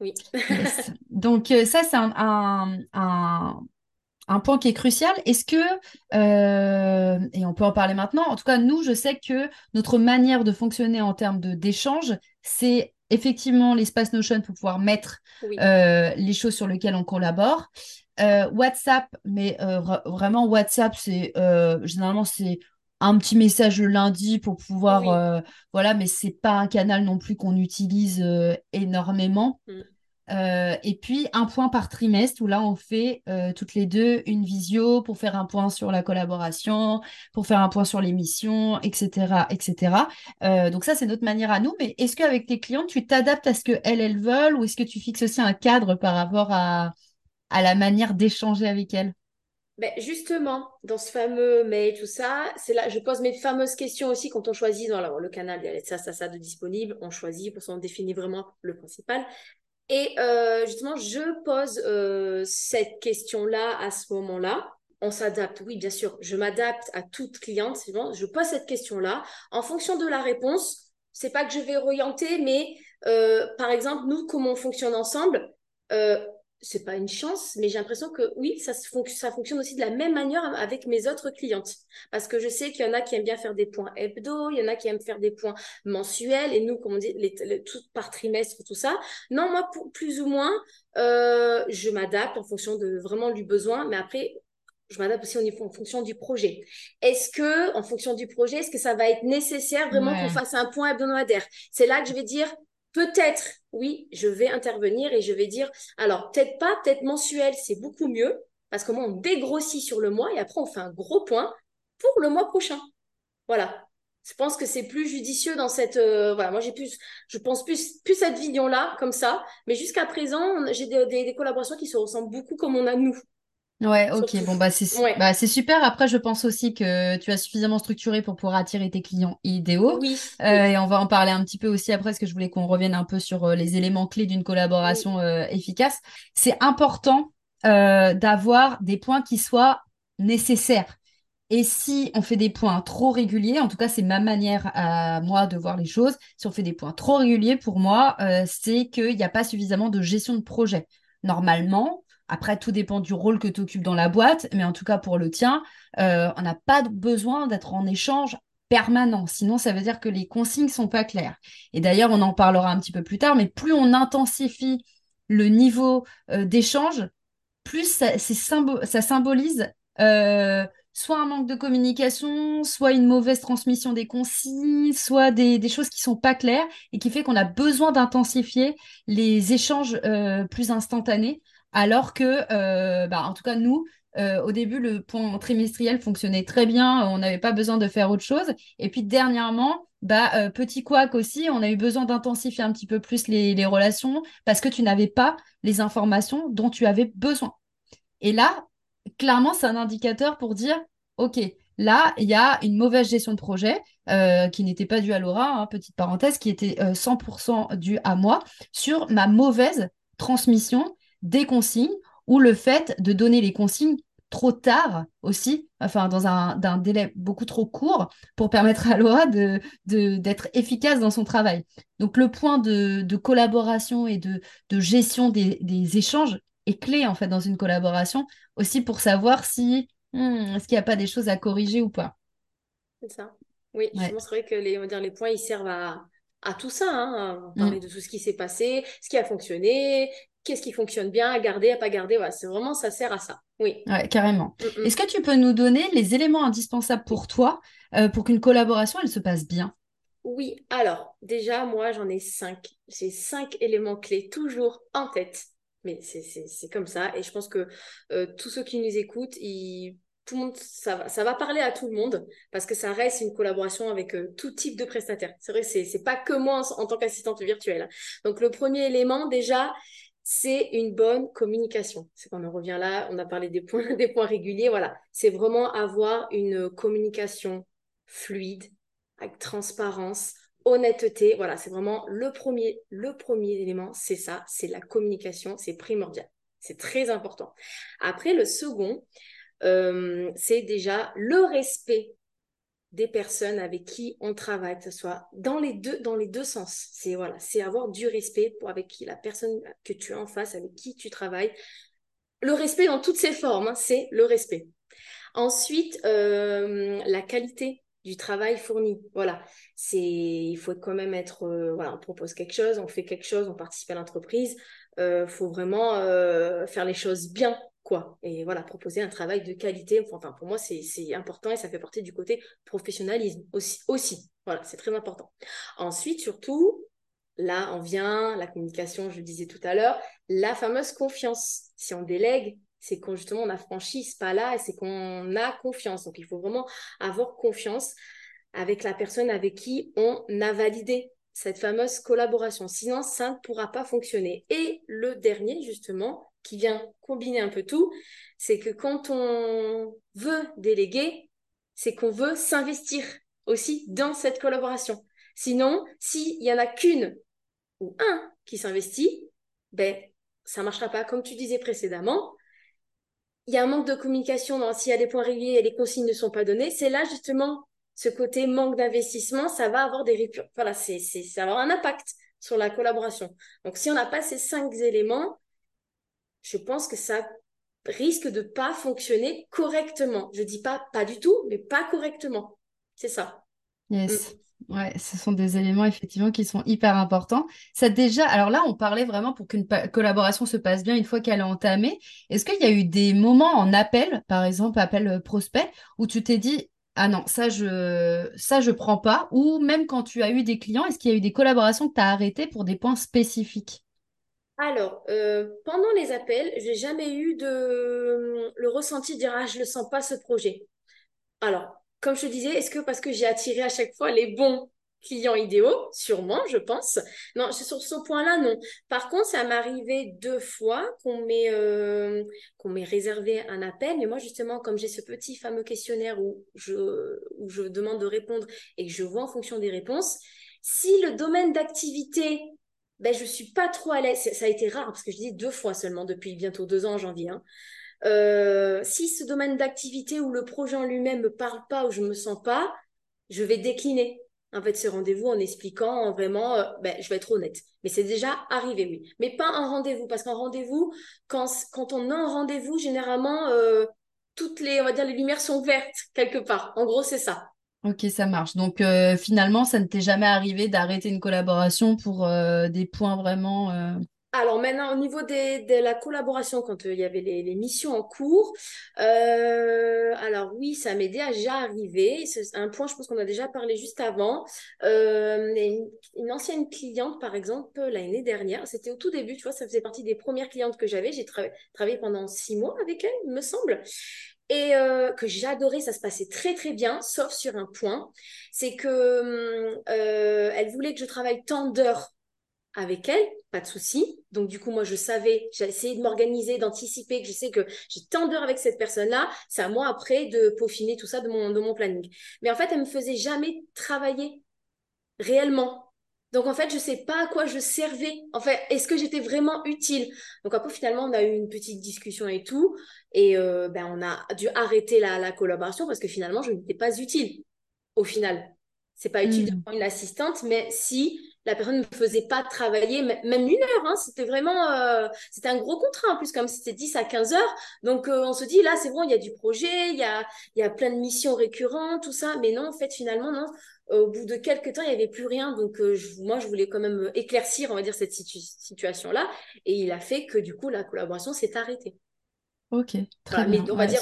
Oui.
Donc, euh, ça, c'est un, un, point qui est crucial. Est-ce que, euh, et on peut en parler maintenant, en tout cas, nous, je sais que notre manière de fonctionner en termes d'échange, c'est effectivement l'espace Notion pour pouvoir mettre euh, les choses sur lesquelles on collabore. WhatsApp, mais vraiment WhatsApp, c'est généralement c'est un petit message le lundi pour pouvoir euh, voilà mais c'est pas un canal non plus qu'on utilise euh, énormément. Mm. euh, et puis un point par trimestre où là on fait toutes les deux une visio pour faire un point sur la collaboration pour faire un point sur l'émission etc etc donc ça c'est notre manière à nous. Mais est-ce qu'avec tes clients tu t'adaptes à ce que elles elles veulent ou est-ce que tu fixes aussi un cadre par rapport à à la manière d'échanger avec elles
ben justement, dans ce fameux mail, tout ça, c'est là, je pose mes fameuses questions aussi quand on choisit dans le, canal, il y a ça, ça, ça de disponible, on choisit, parce qu'on définit vraiment le principal. Et euh, justement, je pose euh, cette question-là à ce moment-là. On s'adapte, oui, bien sûr, je m'adapte à toute cliente, je pose cette question-là. En fonction de la réponse, c'est pas que je vais orienter, mais euh, par exemple, nous, comment on fonctionne ensemble, c'est pas une chance, mais j'ai l'impression que oui, ça, ça fonctionne aussi de la même manière avec mes autres clientes. Parce que je sais qu'il y en a qui aiment bien faire des points hebdo, il y en a qui aiment faire des points mensuels, et nous, comme on dit, les, tout par trimestre, tout ça. Non, moi, plus ou moins, euh, je m'adapte en fonction de vraiment du besoin, mais après, je m'adapte aussi en fonction du projet. Est-ce que, en fonction du projet, est-ce que ça va être nécessaire vraiment qu'on fasse un point hebdomadaire? C'est là que je vais dire, peut-être, oui, je vais intervenir et je vais dire, alors peut-être pas, peut-être mensuel, c'est beaucoup mieux, parce que moi, on dégrossit sur le mois et après, on fait un gros point pour le mois prochain. Voilà. Je pense que c'est plus judicieux dans cette. Euh, voilà, moi, j'ai plus. Je pense plus, plus cette vision-là, comme ça. Mais jusqu'à présent, j'ai des, collaborations qui se ressemblent beaucoup comme on a nous.
Ouais, ok, bon, bah c'est bah, super. Après, je pense aussi que tu as suffisamment structuré pour pouvoir attirer tes clients idéaux.
Oui.
Euh, et on va en parler un petit peu aussi après, parce que je voulais qu'on revienne un peu sur euh, les éléments clés d'une collaboration euh, efficace. C'est important d'avoir des points qui soient nécessaires. Et si on fait des points trop réguliers, en tout cas, c'est ma manière à moi de voir les choses. Si on fait des points trop réguliers, pour moi, c'est qu'il n'y a pas suffisamment de gestion de projet. Normalement, après, tout dépend du rôle que tu occupes dans la boîte, mais en tout cas pour le tien, euh, on n'a pas besoin d'être en échange permanent. Sinon, ça veut dire que les consignes sont pas claires. Et d'ailleurs, on en parlera un petit peu plus tard, mais plus on intensifie le niveau euh, d'échange, plus ça, symbolise euh, soit un manque de communication, soit une mauvaise transmission des consignes, soit des, des choses qui sont pas claires et qui fait qu'on a besoin d'intensifier les échanges plus instantanés alors que, euh, bah, en tout cas, nous, euh, au début, le point trimestriel fonctionnait très bien, on n'avait pas besoin de faire autre chose. Et puis dernièrement, bah, euh, petit couac aussi, on a eu besoin d'intensifier un petit peu plus les, relations parce que tu n'avais pas les informations dont tu avais besoin. Et là, clairement, c'est un indicateur pour dire, OK, là, il y a une mauvaise gestion de projet qui n'était pas due à Laura, hein, petite parenthèse, qui était 100% due à moi sur ma mauvaise transmission des consignes ou le fait de donner les consignes trop tard aussi, enfin dans un, délai beaucoup trop court pour permettre à Laura de, d'être efficace dans son travail. Donc le point de, collaboration et de, gestion des, échanges est clé en fait dans une collaboration aussi pour savoir si hmm, est-ce qu'il n'y a pas des choses à corriger ou pas.
C'est ça. Oui, je pense que les, on va dire, les points ils servent à, à tout ça, hein, parler mm. de tout ce qui s'est passé, ce qui a fonctionné, qu'est-ce qui fonctionne bien à garder, à pas garder. Voilà, c'est vraiment, ça sert à ça. Oui.
Ouais, carrément.
Mm, mm.
Est-ce que tu peux nous donner les éléments indispensables pour toi euh, pour qu'une collaboration, elle se passe bien?
Oui, alors déjà, moi, j'en ai cinq. J'ai cinq éléments clés toujours en tête. Mais c'est c'est- c'est comme ça. Et je pense que euh, tous ceux qui nous écoutent, ils- tout le monde, ça va, ça va parler à tout le monde parce que ça reste une collaboration avec euh, tout type de prestataires. C'est vrai, c'est c'est pas que moi en, en tant qu'assistante virtuelle. Donc, le premier élément, déjà, c'est une bonne communication. C'est qu'on en revient là, on a parlé des points, des points réguliers. Voilà, c'est vraiment avoir une communication fluide avec transparence, honnêteté. Voilà, c'est vraiment le premier, le premier élément, c'est ça, c'est la communication, c'est primordial. C'est très important. Après, le second, euh, c'est déjà le respect des personnes avec qui on travaille, que ce soit dans les deux, dans les deux sens. C'est voilà, c'est avoir du respect pour avec qui la personne que tu as en face, avec qui tu travailles. Le respect dans toutes ses formes, hein, c'est le respect. Ensuite, euh, la qualité du travail fourni. Voilà, c'est, il faut quand même être, euh, voilà, on propose quelque chose, on fait quelque chose, on participe à l'entreprise. Il faut vraiment euh, faire les choses bien, Et voilà, proposer un travail de qualité. Enfin, pour moi, c'est, important et ça fait partie du côté professionnalisme aussi. Voilà, c'est très important. Ensuite, surtout, là, on vient, la communication, je le disais tout à l'heure, la fameuse confiance. Si on délègue, c'est quand justement on a franchi ce pas-là et c'est qu'on a confiance. Donc il faut vraiment avoir confiance avec la personne avec qui on a validé cette fameuse collaboration. Sinon, ça ne pourra pas fonctionner. Et le dernier, justement, qui vient combiner un peu tout, c'est que quand on veut déléguer, c'est qu'on veut s'investir aussi dans cette collaboration. Sinon, s'il y en a qu'une ou un qui s'investit, ben, ça marchera pas. Comme tu disais précédemment, il y a un manque de communication, s'il y a des points réguliers et les consignes ne sont pas données, c'est là justement ce côté manque d'investissement, ça va avoir des voilà, ça va avoir un impact sur la collaboration. Donc si on n'a pas ces cinq éléments, je pense que ça risque de pas fonctionner correctement. Je dis pas pas du tout, mais pas correctement. C'est ça.
Yes. Ouais, ce sont des éléments effectivement qui sont hyper importants. Ça déjà, alors là, on parlait vraiment pour qu'une collaboration se passe bien une fois qu'elle est entamée. Est-ce qu'il y a eu des moments en appel, par exemple, appel euh, prospect, où tu t'es dit, ah non, ça je ça je prends pas, ou même quand tu as eu des clients, est-ce qu'il y a eu des collaborations que tu as arrêtées pour des points spécifiques?
Alors, euh, pendant les appels, j'ai jamais eu de le ressenti de dire ah je le sens pas ce projet. Alors, comme je te disais, est-ce que parce que j'ai attiré à chaque fois les bons clients idéaux? Sûrement, je pense. Non, sur ce point-là, non. Par contre, ça m'est arrivé deux fois qu'on m'ait euh, qu'on m'ait réservé un appel. Mais moi, justement, comme j'ai ce petit fameux questionnaire où je, où je demande de répondre et que je vois en fonction des réponses, si le domaine d'activité, ben, je suis pas trop à l'aise. Ça a été rare parce que je dis deux fois seulement depuis bientôt deux ans en janvier. Hein. Euh, si ce domaine d'activité ou le projet en lui-même me parle pas ou je me sens pas, je vais décliner en fait ce rendez-vous en expliquant vraiment, euh, ben, je vais être honnête. Mais c'est déjà arrivé, oui. Mais pas un rendez-vous, parce qu'en rendez-vous, quand, on a un rendez-vous, généralement, euh, toutes les, on va dire, les lumières sont vertes quelque part. En gros, c'est ça.
Ok, ça marche. Donc euh, finalement, ça ne t'est jamais arrivé d'arrêter une collaboration pour euh, des points vraiment. euh,
Alors maintenant, au niveau de la collaboration, quand il y avait les, missions en cours, alors oui, ça m'est déjà arrivé. C'est un point, je pense qu'on a déjà parlé juste avant. Une, ancienne cliente, par exemple, l'année dernière, c'était au tout début, tu vois, ça faisait partie des premières clientes que j'avais. J'ai tra- travaillé pendant six mois avec elle, il me semble. Et euh, que j'adorais, ça se passait très très bien, sauf sur un point, c'est que euh, elle voulait que je travaille tant d'heures avec elle, pas de souci. Donc du coup, moi, je savais, j'ai essayé de m'organiser, d'anticiper, que je sais que j'ai tant d'heures avec cette personne-là. C'est à moi après de peaufiner tout ça de mon, de mon planning. Mais en fait, elle me faisait jamais travailler réellement. Donc en fait, je sais pas à quoi je servais. En fait, est-ce que j'étais vraiment utile? Donc après, finalement, on a eu une petite discussion et tout. Et euh, ben, on a dû arrêter la, la collaboration parce que finalement, je n'étais pas utile. Au final, c'est pas utile de
hmm.
prendre une assistante, mais si la personne ne me faisait pas travailler même une heure, hein, c'était vraiment, euh, c'était un gros contrat en plus, comme c'était 10 à 15 heures. Donc euh, on se dit, là, c'est bon, il y a du projet, il y a, il y a plein de missions récurrentes, tout ça. Mais non, en fait, finalement, non. Au bout de quelques temps, il n'y avait plus rien. Donc, moi, je voulais quand même éclaircir, on va dire, cette situation-là. Et il a fait que, du coup, la collaboration s'est arrêtée.
Ok, très bien.
Mais on va dire,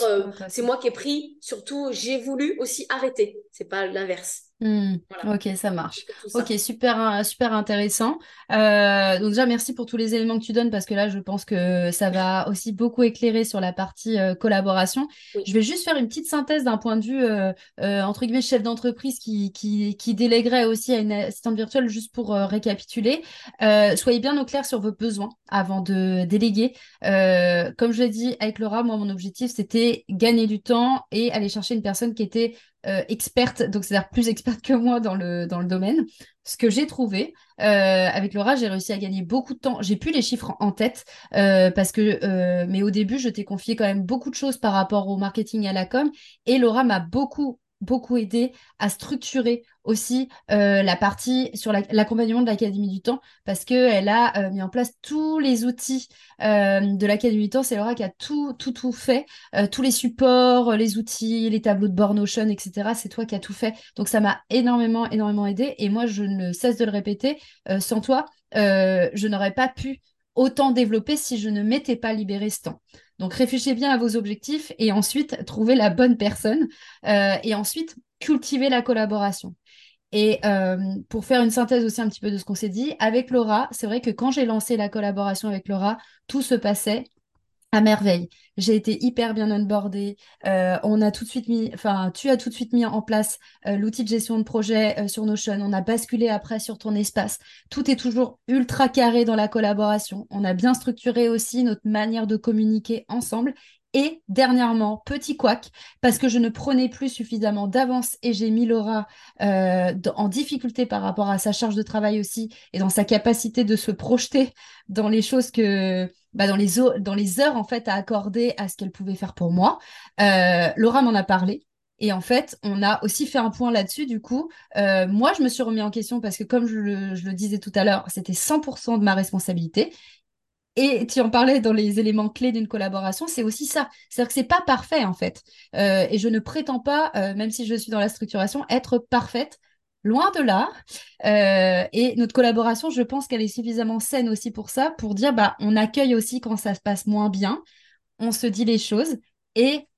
c'est moi qui ai pris, surtout, j'ai voulu aussi arrêter. C'est pas l'inverse.
Hmm, ok, ça marche. Ok, super, euh, super intéressant. Euh, donc déjà, merci pour tous les éléments que tu donnes parce que là, je pense que ça va aussi beaucoup éclairer sur la partie euh, collaboration. Je vais juste faire une petite synthèse d'un point de vue, entre guillemets, chef d'entreprise qui, qui, qui, déléguerait aussi à une assistante virtuelle, juste pour récapituler. soyez bien au clair sur vos besoins avant de déléguer. comme je l'ai dit avec Laura, moi, mon objectif, c'était gagner du temps et aller chercher une personne qui était euh, experte, donc c'est-à-dire plus experte que moi dans le, dans le domaine. Ce que j'ai trouvé, euh, avec Laura, j'ai réussi à gagner beaucoup de temps. J'ai plus les chiffres en tête, euh, parce que, mais au début, je t'ai confié quand même beaucoup de choses par rapport au marketing et à la com, et Laura m'a beaucoup beaucoup aidé à structurer aussi euh, la partie sur l'accompagnement de l'Académie du Temps parce qu'elle a euh, mis en place tous les outils euh, de l'Académie du Temps. C'est Laura qui a tout, tout, fait, tous les supports, les outils, les tableaux de bord Notion, etc. C'est toi qui as tout fait. Donc ça m'a énormément, énormément aidé. Et moi, je ne cesse de le répéter, sans toi, je n'aurais pas pu autant développer si je ne m'étais pas libéré ce temps. Donc réfléchissez bien à vos objectifs et ensuite trouvez la bonne personne euh, et ensuite cultivez la collaboration. Et euh, pour faire une synthèse aussi un petit peu de ce qu'on s'est dit, avec Laura, c'est vrai que quand j'ai lancé la collaboration avec Laura, tout se passait à merveille. J'ai été hyper bien onboardée. Euh, on a tout de suite mis, enfin, tu as tout de suite mis en place euh, l'outil de gestion de projet euh, sur Notion. On a basculé après sur ton espace. Tout est toujours ultra carré dans la collaboration. On a bien structuré aussi notre manière de communiquer ensemble. Et dernièrement, petit couac, parce que je ne prenais plus suffisamment d'avance et j'ai mis Laura euh, en difficulté par rapport à sa charge de travail aussi et dans sa capacité de se projeter dans les choses que, bah dans, les heures en fait à accorder à ce qu'elle pouvait faire pour moi. Euh, Laura m'en a parlé. Et en fait, on a aussi fait un point là-dessus. Du coup, euh, moi, je me suis remis en question parce que, comme je le, je le disais tout à l'heure, c'était 100% de ma responsabilité. Et tu en parlais dans les éléments clés d'une collaboration, c'est aussi ça. C'est-à-dire que c'est pas parfait en fait. Euh, et je ne prétends pas, euh, même si je suis dans la structuration, être parfaite. Loin de là. Euh, et notre collaboration, je pense qu'elle est suffisamment saine aussi pour ça, pour dire bah on accueille aussi quand ça se passe moins bien, on se dit les choses et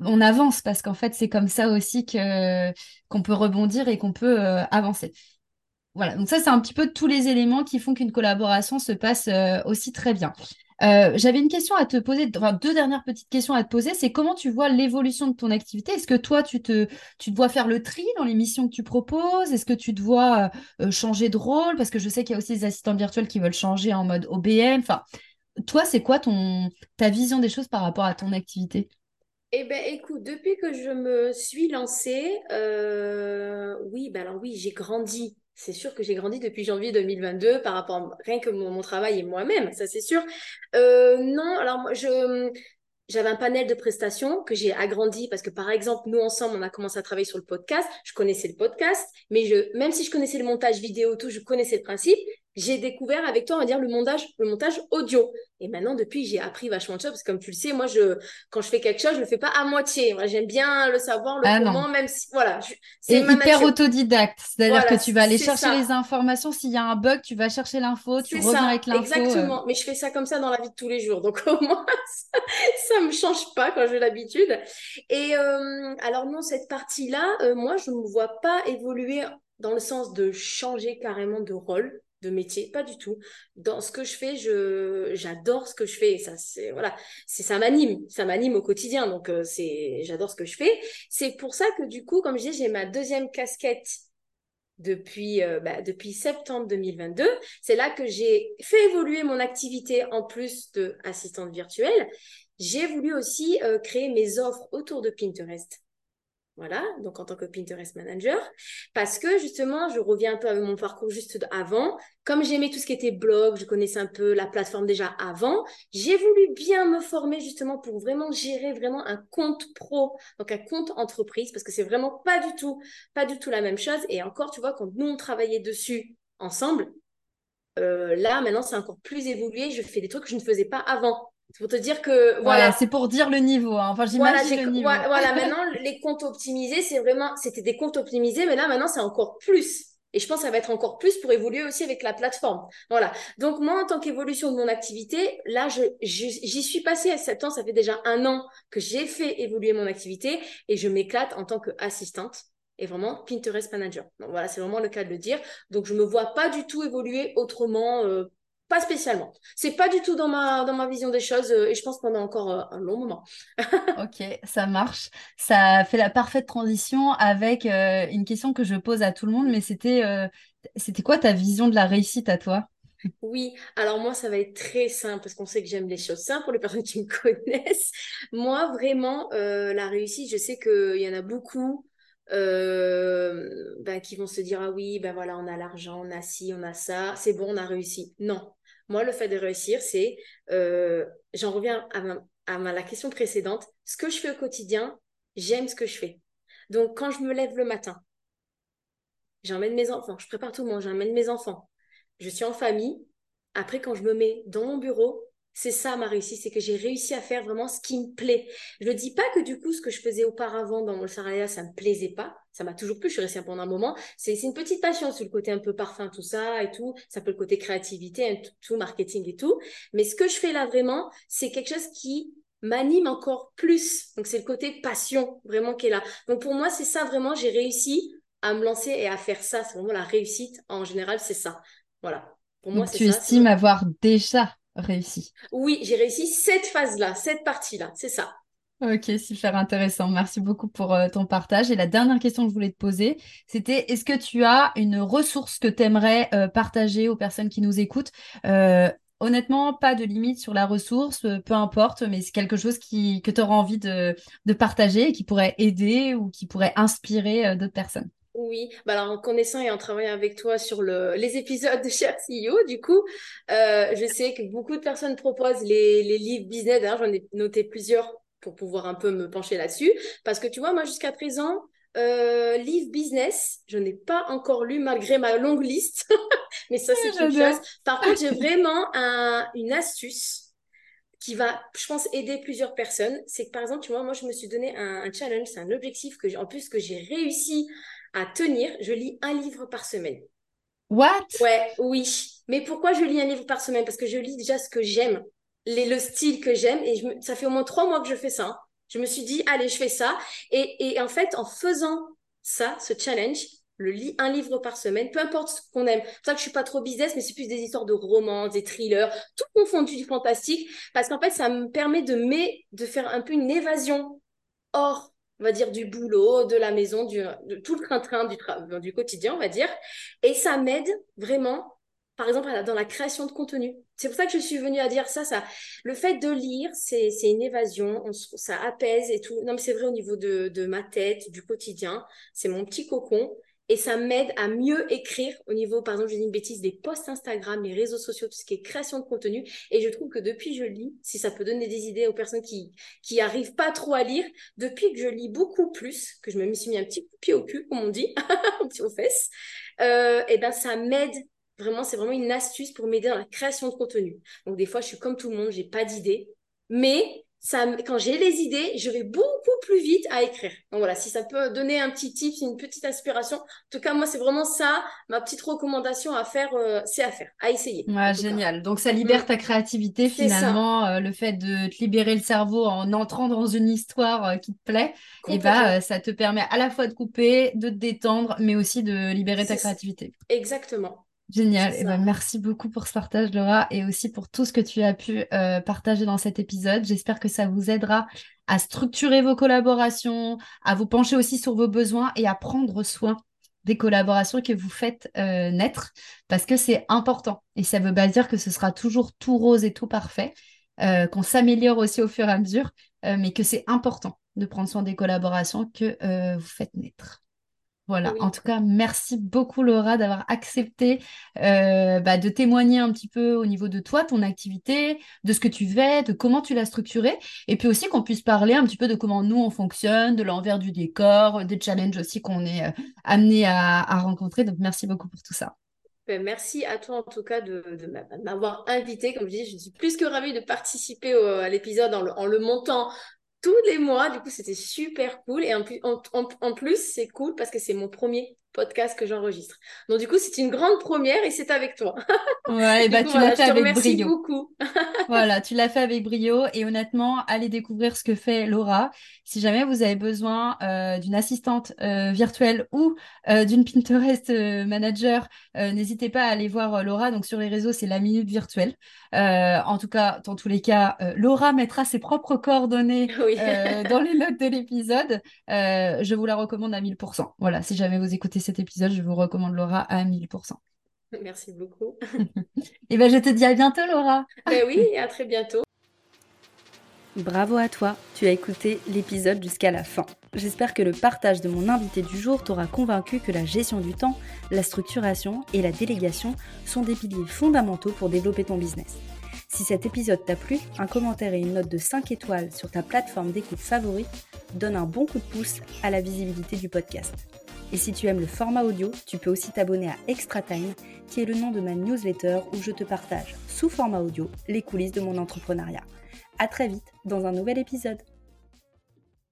on avance parce qu'en fait c'est comme ça aussi qu'on peut rebondir et qu'on peut avancer. Voilà, donc ça, c'est un petit peu tous les éléments qui font qu'une collaboration se passe euh, aussi très bien. Euh, j'avais une question à te poser, enfin deux dernières petites questions à te poser. C'est comment tu vois l'évolution de ton activité? Est-ce que toi, tu te, tu dois faire le tri dans les missions que tu proposes? Est-ce que tu dois euh, changer de rôle? Parce que je sais qu'il y a aussi des assistants virtuels qui veulent changer en mode OBM. Enfin, toi, c'est quoi ta vision des choses par rapport à ton activité?
Eh bien, écoute, depuis que je me suis lancée, oui, ben alors oui, j'ai grandi. C'est sûr que j'ai grandi depuis janvier 2022 par rapport à rien que mon, travail et moi-même, ça c'est sûr. Euh, non, alors moi, j'avais un panel de prestations que j'ai agrandi parce que par exemple nous ensemble on a commencé à travailler sur le podcast. Je connaissais le podcast mais même si je connaissais le montage vidéo tout je connaissais le principe j'ai découvert avec toi, on va dire, le montage, le montage audio. Et maintenant, depuis, j'ai appris vachement de choses parce que comme tu le sais, moi, je, quand je fais quelque chose, je le fais pas à moitié. J'aime bien le savoir, le
ah
comment, même si, voilà.
C'est hyper autodidacte. C'est-à-dire que tu vas aller chercher les informations. S'il y a un bug, tu vas chercher l'info, tu reviens avec l'info.
Euh. Exactement. Mais je fais ça comme ça dans la vie de tous les jours. Donc, au moins, ça, ne me change pas quand j'ai l'habitude. Et, euh, alors, non, cette partie-là, euh, moi, je ne me vois pas évoluer dans le sens de changer carrément de rôle de métier, pas du tout. Dans ce que je fais, je j'adore ce que je fais. Ça c'est voilà, c'est ça m'anime, ça m'anime au quotidien. Donc euh, c'est j'adore ce que je fais. C'est pour ça que du coup, comme je dis, j'ai ma deuxième casquette depuis euh, bah, depuis septembre 2022. C'est là que j'ai fait évoluer mon activité en plus de assistante virtuelle. J'ai voulu aussi euh, créer mes offres autour de Pinterest. Voilà, donc en tant que Pinterest manager, parce que justement, je reviens un peu à mon parcours juste avant. Comme j'aimais tout ce qui était blog, je connaissais un peu la plateforme déjà avant, j'ai voulu bien me former justement pour vraiment gérer vraiment un compte pro, donc un compte entreprise, parce que c'est vraiment pas du tout, pas du tout la même chose. Et encore, tu vois, quand nous on travaillait dessus ensemble, euh, là maintenant c'est encore plus évolué. Je fais des trucs que je ne faisais pas avant. C'est pour te dire que voilà.
c'est pour dire le niveau. Hein. Enfin, j'imagine
voilà,
le niveau.
Voilà, maintenant les comptes optimisés, c'est vraiment, c'était des comptes optimisés, mais là maintenant c'est encore plus. Et je pense que ça va être encore plus pour évoluer aussi avec la plateforme. Voilà. Donc moi, en tant qu'évolution de mon activité, là, je, j'y suis passée à 7 ans. Ça fait déjà un an que j'ai fait évoluer mon activité et je m'éclate en tant qu'assistante et vraiment Pinterest manager. Donc voilà, c'est vraiment le cas de le dire. Donc je me vois pas du tout évoluer autrement. Euh, pas spécialement. C'est pas du tout dans ma, dans ma vision des choses euh, et je pense pendant encore euh, un long moment.
ok, ça marche. Ça fait la parfaite transition avec euh, une question que je pose à tout le monde, mais c'était c'était quoi ta vision de la réussite à toi?
Oui, alors moi, ça va être très simple parce qu'on sait que j'aime les choses simples pour les personnes qui me connaissent. Moi, vraiment, la réussite, je sais qu'il y en a beaucoup ben, qui vont se dire, ah oui, ben voilà, on a l'argent, on a ci, on a ça, c'est bon, on a réussi. Non, moi, le fait de réussir, c'est, euh, j'en reviens à, la question précédente, ce que je fais au quotidien, j'aime ce que je fais. Donc, quand je me lève le matin, j'emmène mes enfants, je prépare tout le monde, j'emmène mes enfants, je suis en famille. Après, quand je me mets dans mon bureau, c'est ça ma réussite, c'est que j'ai réussi à faire vraiment ce qui me plaît. Je ne dis pas que du coup, ce que je faisais auparavant dans mon salariat, ça ne me plaisait pas. Ça m'a toujours plu, je suis restée pendant un moment. C'est une petite passion sur le côté un peu parfum, tout ça et tout. Ça peut le côté créativité, hein, tout, marketing et tout. Mais ce que je fais là vraiment, c'est quelque chose qui m'anime encore plus. Donc c'est le côté passion vraiment qui est là. Donc pour moi, c'est ça vraiment, j'ai réussi à me lancer et à faire ça. C'est vraiment la réussite en général, c'est ça. Voilà.
Pour moi, c'est ça. Tu estimes avoir déjà réussi
Oui, j'ai réussi cette phase-là, cette partie-là, c'est ça.
Ok, super intéressant. Merci beaucoup pour euh, ton partage. Et la dernière question que je voulais te poser, c'était est-ce que tu as une ressource que tu aimerais euh, partager aux personnes qui nous écoutent? Euh, Honnêtement, pas de limite sur la ressource, peu importe, mais c'est quelque chose qui, que tu auras envie de, de partager et qui pourrait aider ou qui pourrait inspirer d'autres personnes.
Oui, bah alors en connaissant et en travaillant avec toi sur le, les épisodes de Cher CEO, du coup, euh, je sais que beaucoup de personnes proposent les, les livres business. D'ailleurs, j'en ai noté plusieurs pour pouvoir un peu me pencher là-dessus. Parce que tu vois, moi, jusqu'à présent, euh, livre business, je n'ai pas encore lu malgré ma longue liste. Mais ça, c'est une chose. Par contre, j'ai vraiment un, une astuce qui va, je pense, aider plusieurs personnes. C'est que, par exemple, tu vois, moi, je me suis donné un, un challenge, c'est un objectif que, en plus, que j'ai réussi à tenir, je lis un livre par semaine.
What?
Ouais, oui. Mais pourquoi je lis un livre par semaine? Parce que je lis déjà ce que j'aime, le style que j'aime. Et ça fait au moins trois mois que je fais ça. Hein. Je me suis dit, allez, je fais ça. Et, en fait, en faisant ça, ce challenge, le lis un livre par semaine, peu importe ce qu'on aime. C'est pour ça que je suis pas trop business, mais c'est plus des histoires de romance, des thrillers, tout confondu du fantastique, parce qu'en fait, ça me permet de, de faire un peu une évasion hors on va dire, du boulot, de la maison, du, tout le train-train du, du quotidien, on va dire. Et ça m'aide vraiment, par exemple, dans la création de contenu. C'est pour ça que je suis venue à dire ça. ça. Le fait de lire, c'est une évasion, ça apaise et tout. Non, mais c'est vrai au niveau de, de ma tête, du quotidien. C'est mon petit cocon et ça m'aide à mieux écrire au niveau, par exemple, je dis une bêtise, des posts Instagram, les réseaux sociaux, tout ce qui est création de contenu. Et je trouve que depuis je lis, si ça peut donner des idées aux personnes qui qui arrivent pas trop à lire, depuis que je lis beaucoup plus, que je me suis mis un petit pied au cul, comme on dit, un petit aux fesses, euh, et ben ça m'aide vraiment. C'est vraiment une astuce pour m'aider dans la création de contenu. Donc des fois, je suis comme tout le monde, j'ai pas d'idées, mais quand j'ai les idées, je vais beaucoup plus vite à écrire. Donc voilà, si ça peut donner un petit tip, une petite inspiration. En tout cas, moi, c'est vraiment ça, ma petite recommandation à faire, euh, c'est à faire, à essayer.
Ouais, génial. Donc ça libère mm. ta créativité finalement, euh, le fait de te libérer le cerveau en entrant dans une histoire euh, qui te plaît. Et bah, ça te permet à la fois de couper, de te détendre, mais aussi de libérer ta créativité.
Exactement.
Génial. Et eh ben, merci beaucoup pour ce partage, Laura, et aussi pour tout ce que tu as pu euh, partager dans cet épisode. J'espère que ça vous aidera à structurer vos collaborations, à vous pencher aussi sur vos besoins et à prendre soin des collaborations que vous faites euh, naître, parce que c'est important. Et ça ne veut pas dire que ce sera toujours tout rose et tout parfait, euh, qu'on s'améliore aussi au fur et à mesure, mais que c'est important de prendre soin des collaborations que vous faites naître. Voilà, en tout cas, merci beaucoup Laura d'avoir accepté euh, bah, de témoigner un petit peu au niveau de toi, ton activité, de ce que tu fais, de comment tu l'as structuré, et puis aussi qu'on puisse parler un petit peu de comment nous on fonctionne, de l'envers du décor, des challenges aussi qu'on est euh, amené à, à rencontrer. Donc merci beaucoup pour tout ça.
Ben, merci à toi en tout cas de, m'avoir invité. Comme je dis, je suis plus que ravie de participer à l'épisode en, le montant tous les mois. Du coup, c'était super cool. Et en plus, en, plus c'est cool parce que c'est mon premier podcast que j'enregistre. Donc, du coup, c'est une grande première et c'est avec toi.
Ouais, bah, tu l'as fait avec brio. beaucoup. voilà, tu l'as fait avec brio. Et honnêtement, allez découvrir ce que fait Laura. Si jamais vous avez besoin euh, d'une assistante euh, virtuelle ou euh, d'une Pinterest manager, n'hésitez pas à aller voir Laura. Donc, sur les réseaux, c'est la minute virtuelle. en tout cas, dans tous les cas, Laura mettra ses propres coordonnées dans les notes de l'épisode. je vous la recommande à 1000%. Voilà, si jamais vous écoutez cet épisode, je vous recommande Laura à 1000%.
Merci beaucoup.
Et ben, je te dis à bientôt, Laura.
Ben oui, à très bientôt.
Bravo à toi, tu as écouté l'épisode jusqu'à la fin. J'espère que le partage de mon invité du jour t'aura convaincu que la gestion du temps, la structuration et la délégation sont des piliers fondamentaux pour développer ton business. Si cet épisode t'a plu, un commentaire et une note de 5 étoiles sur ta plateforme d'écoute favorite donne un bon coup de pouce à la visibilité du podcast. Et si tu aimes le format audio, tu peux aussi t'abonner à Extra Time, qui est le nom de ma newsletter où je te partage, sous format audio, les coulisses de mon entrepreneuriat. À très vite dans un nouvel épisode.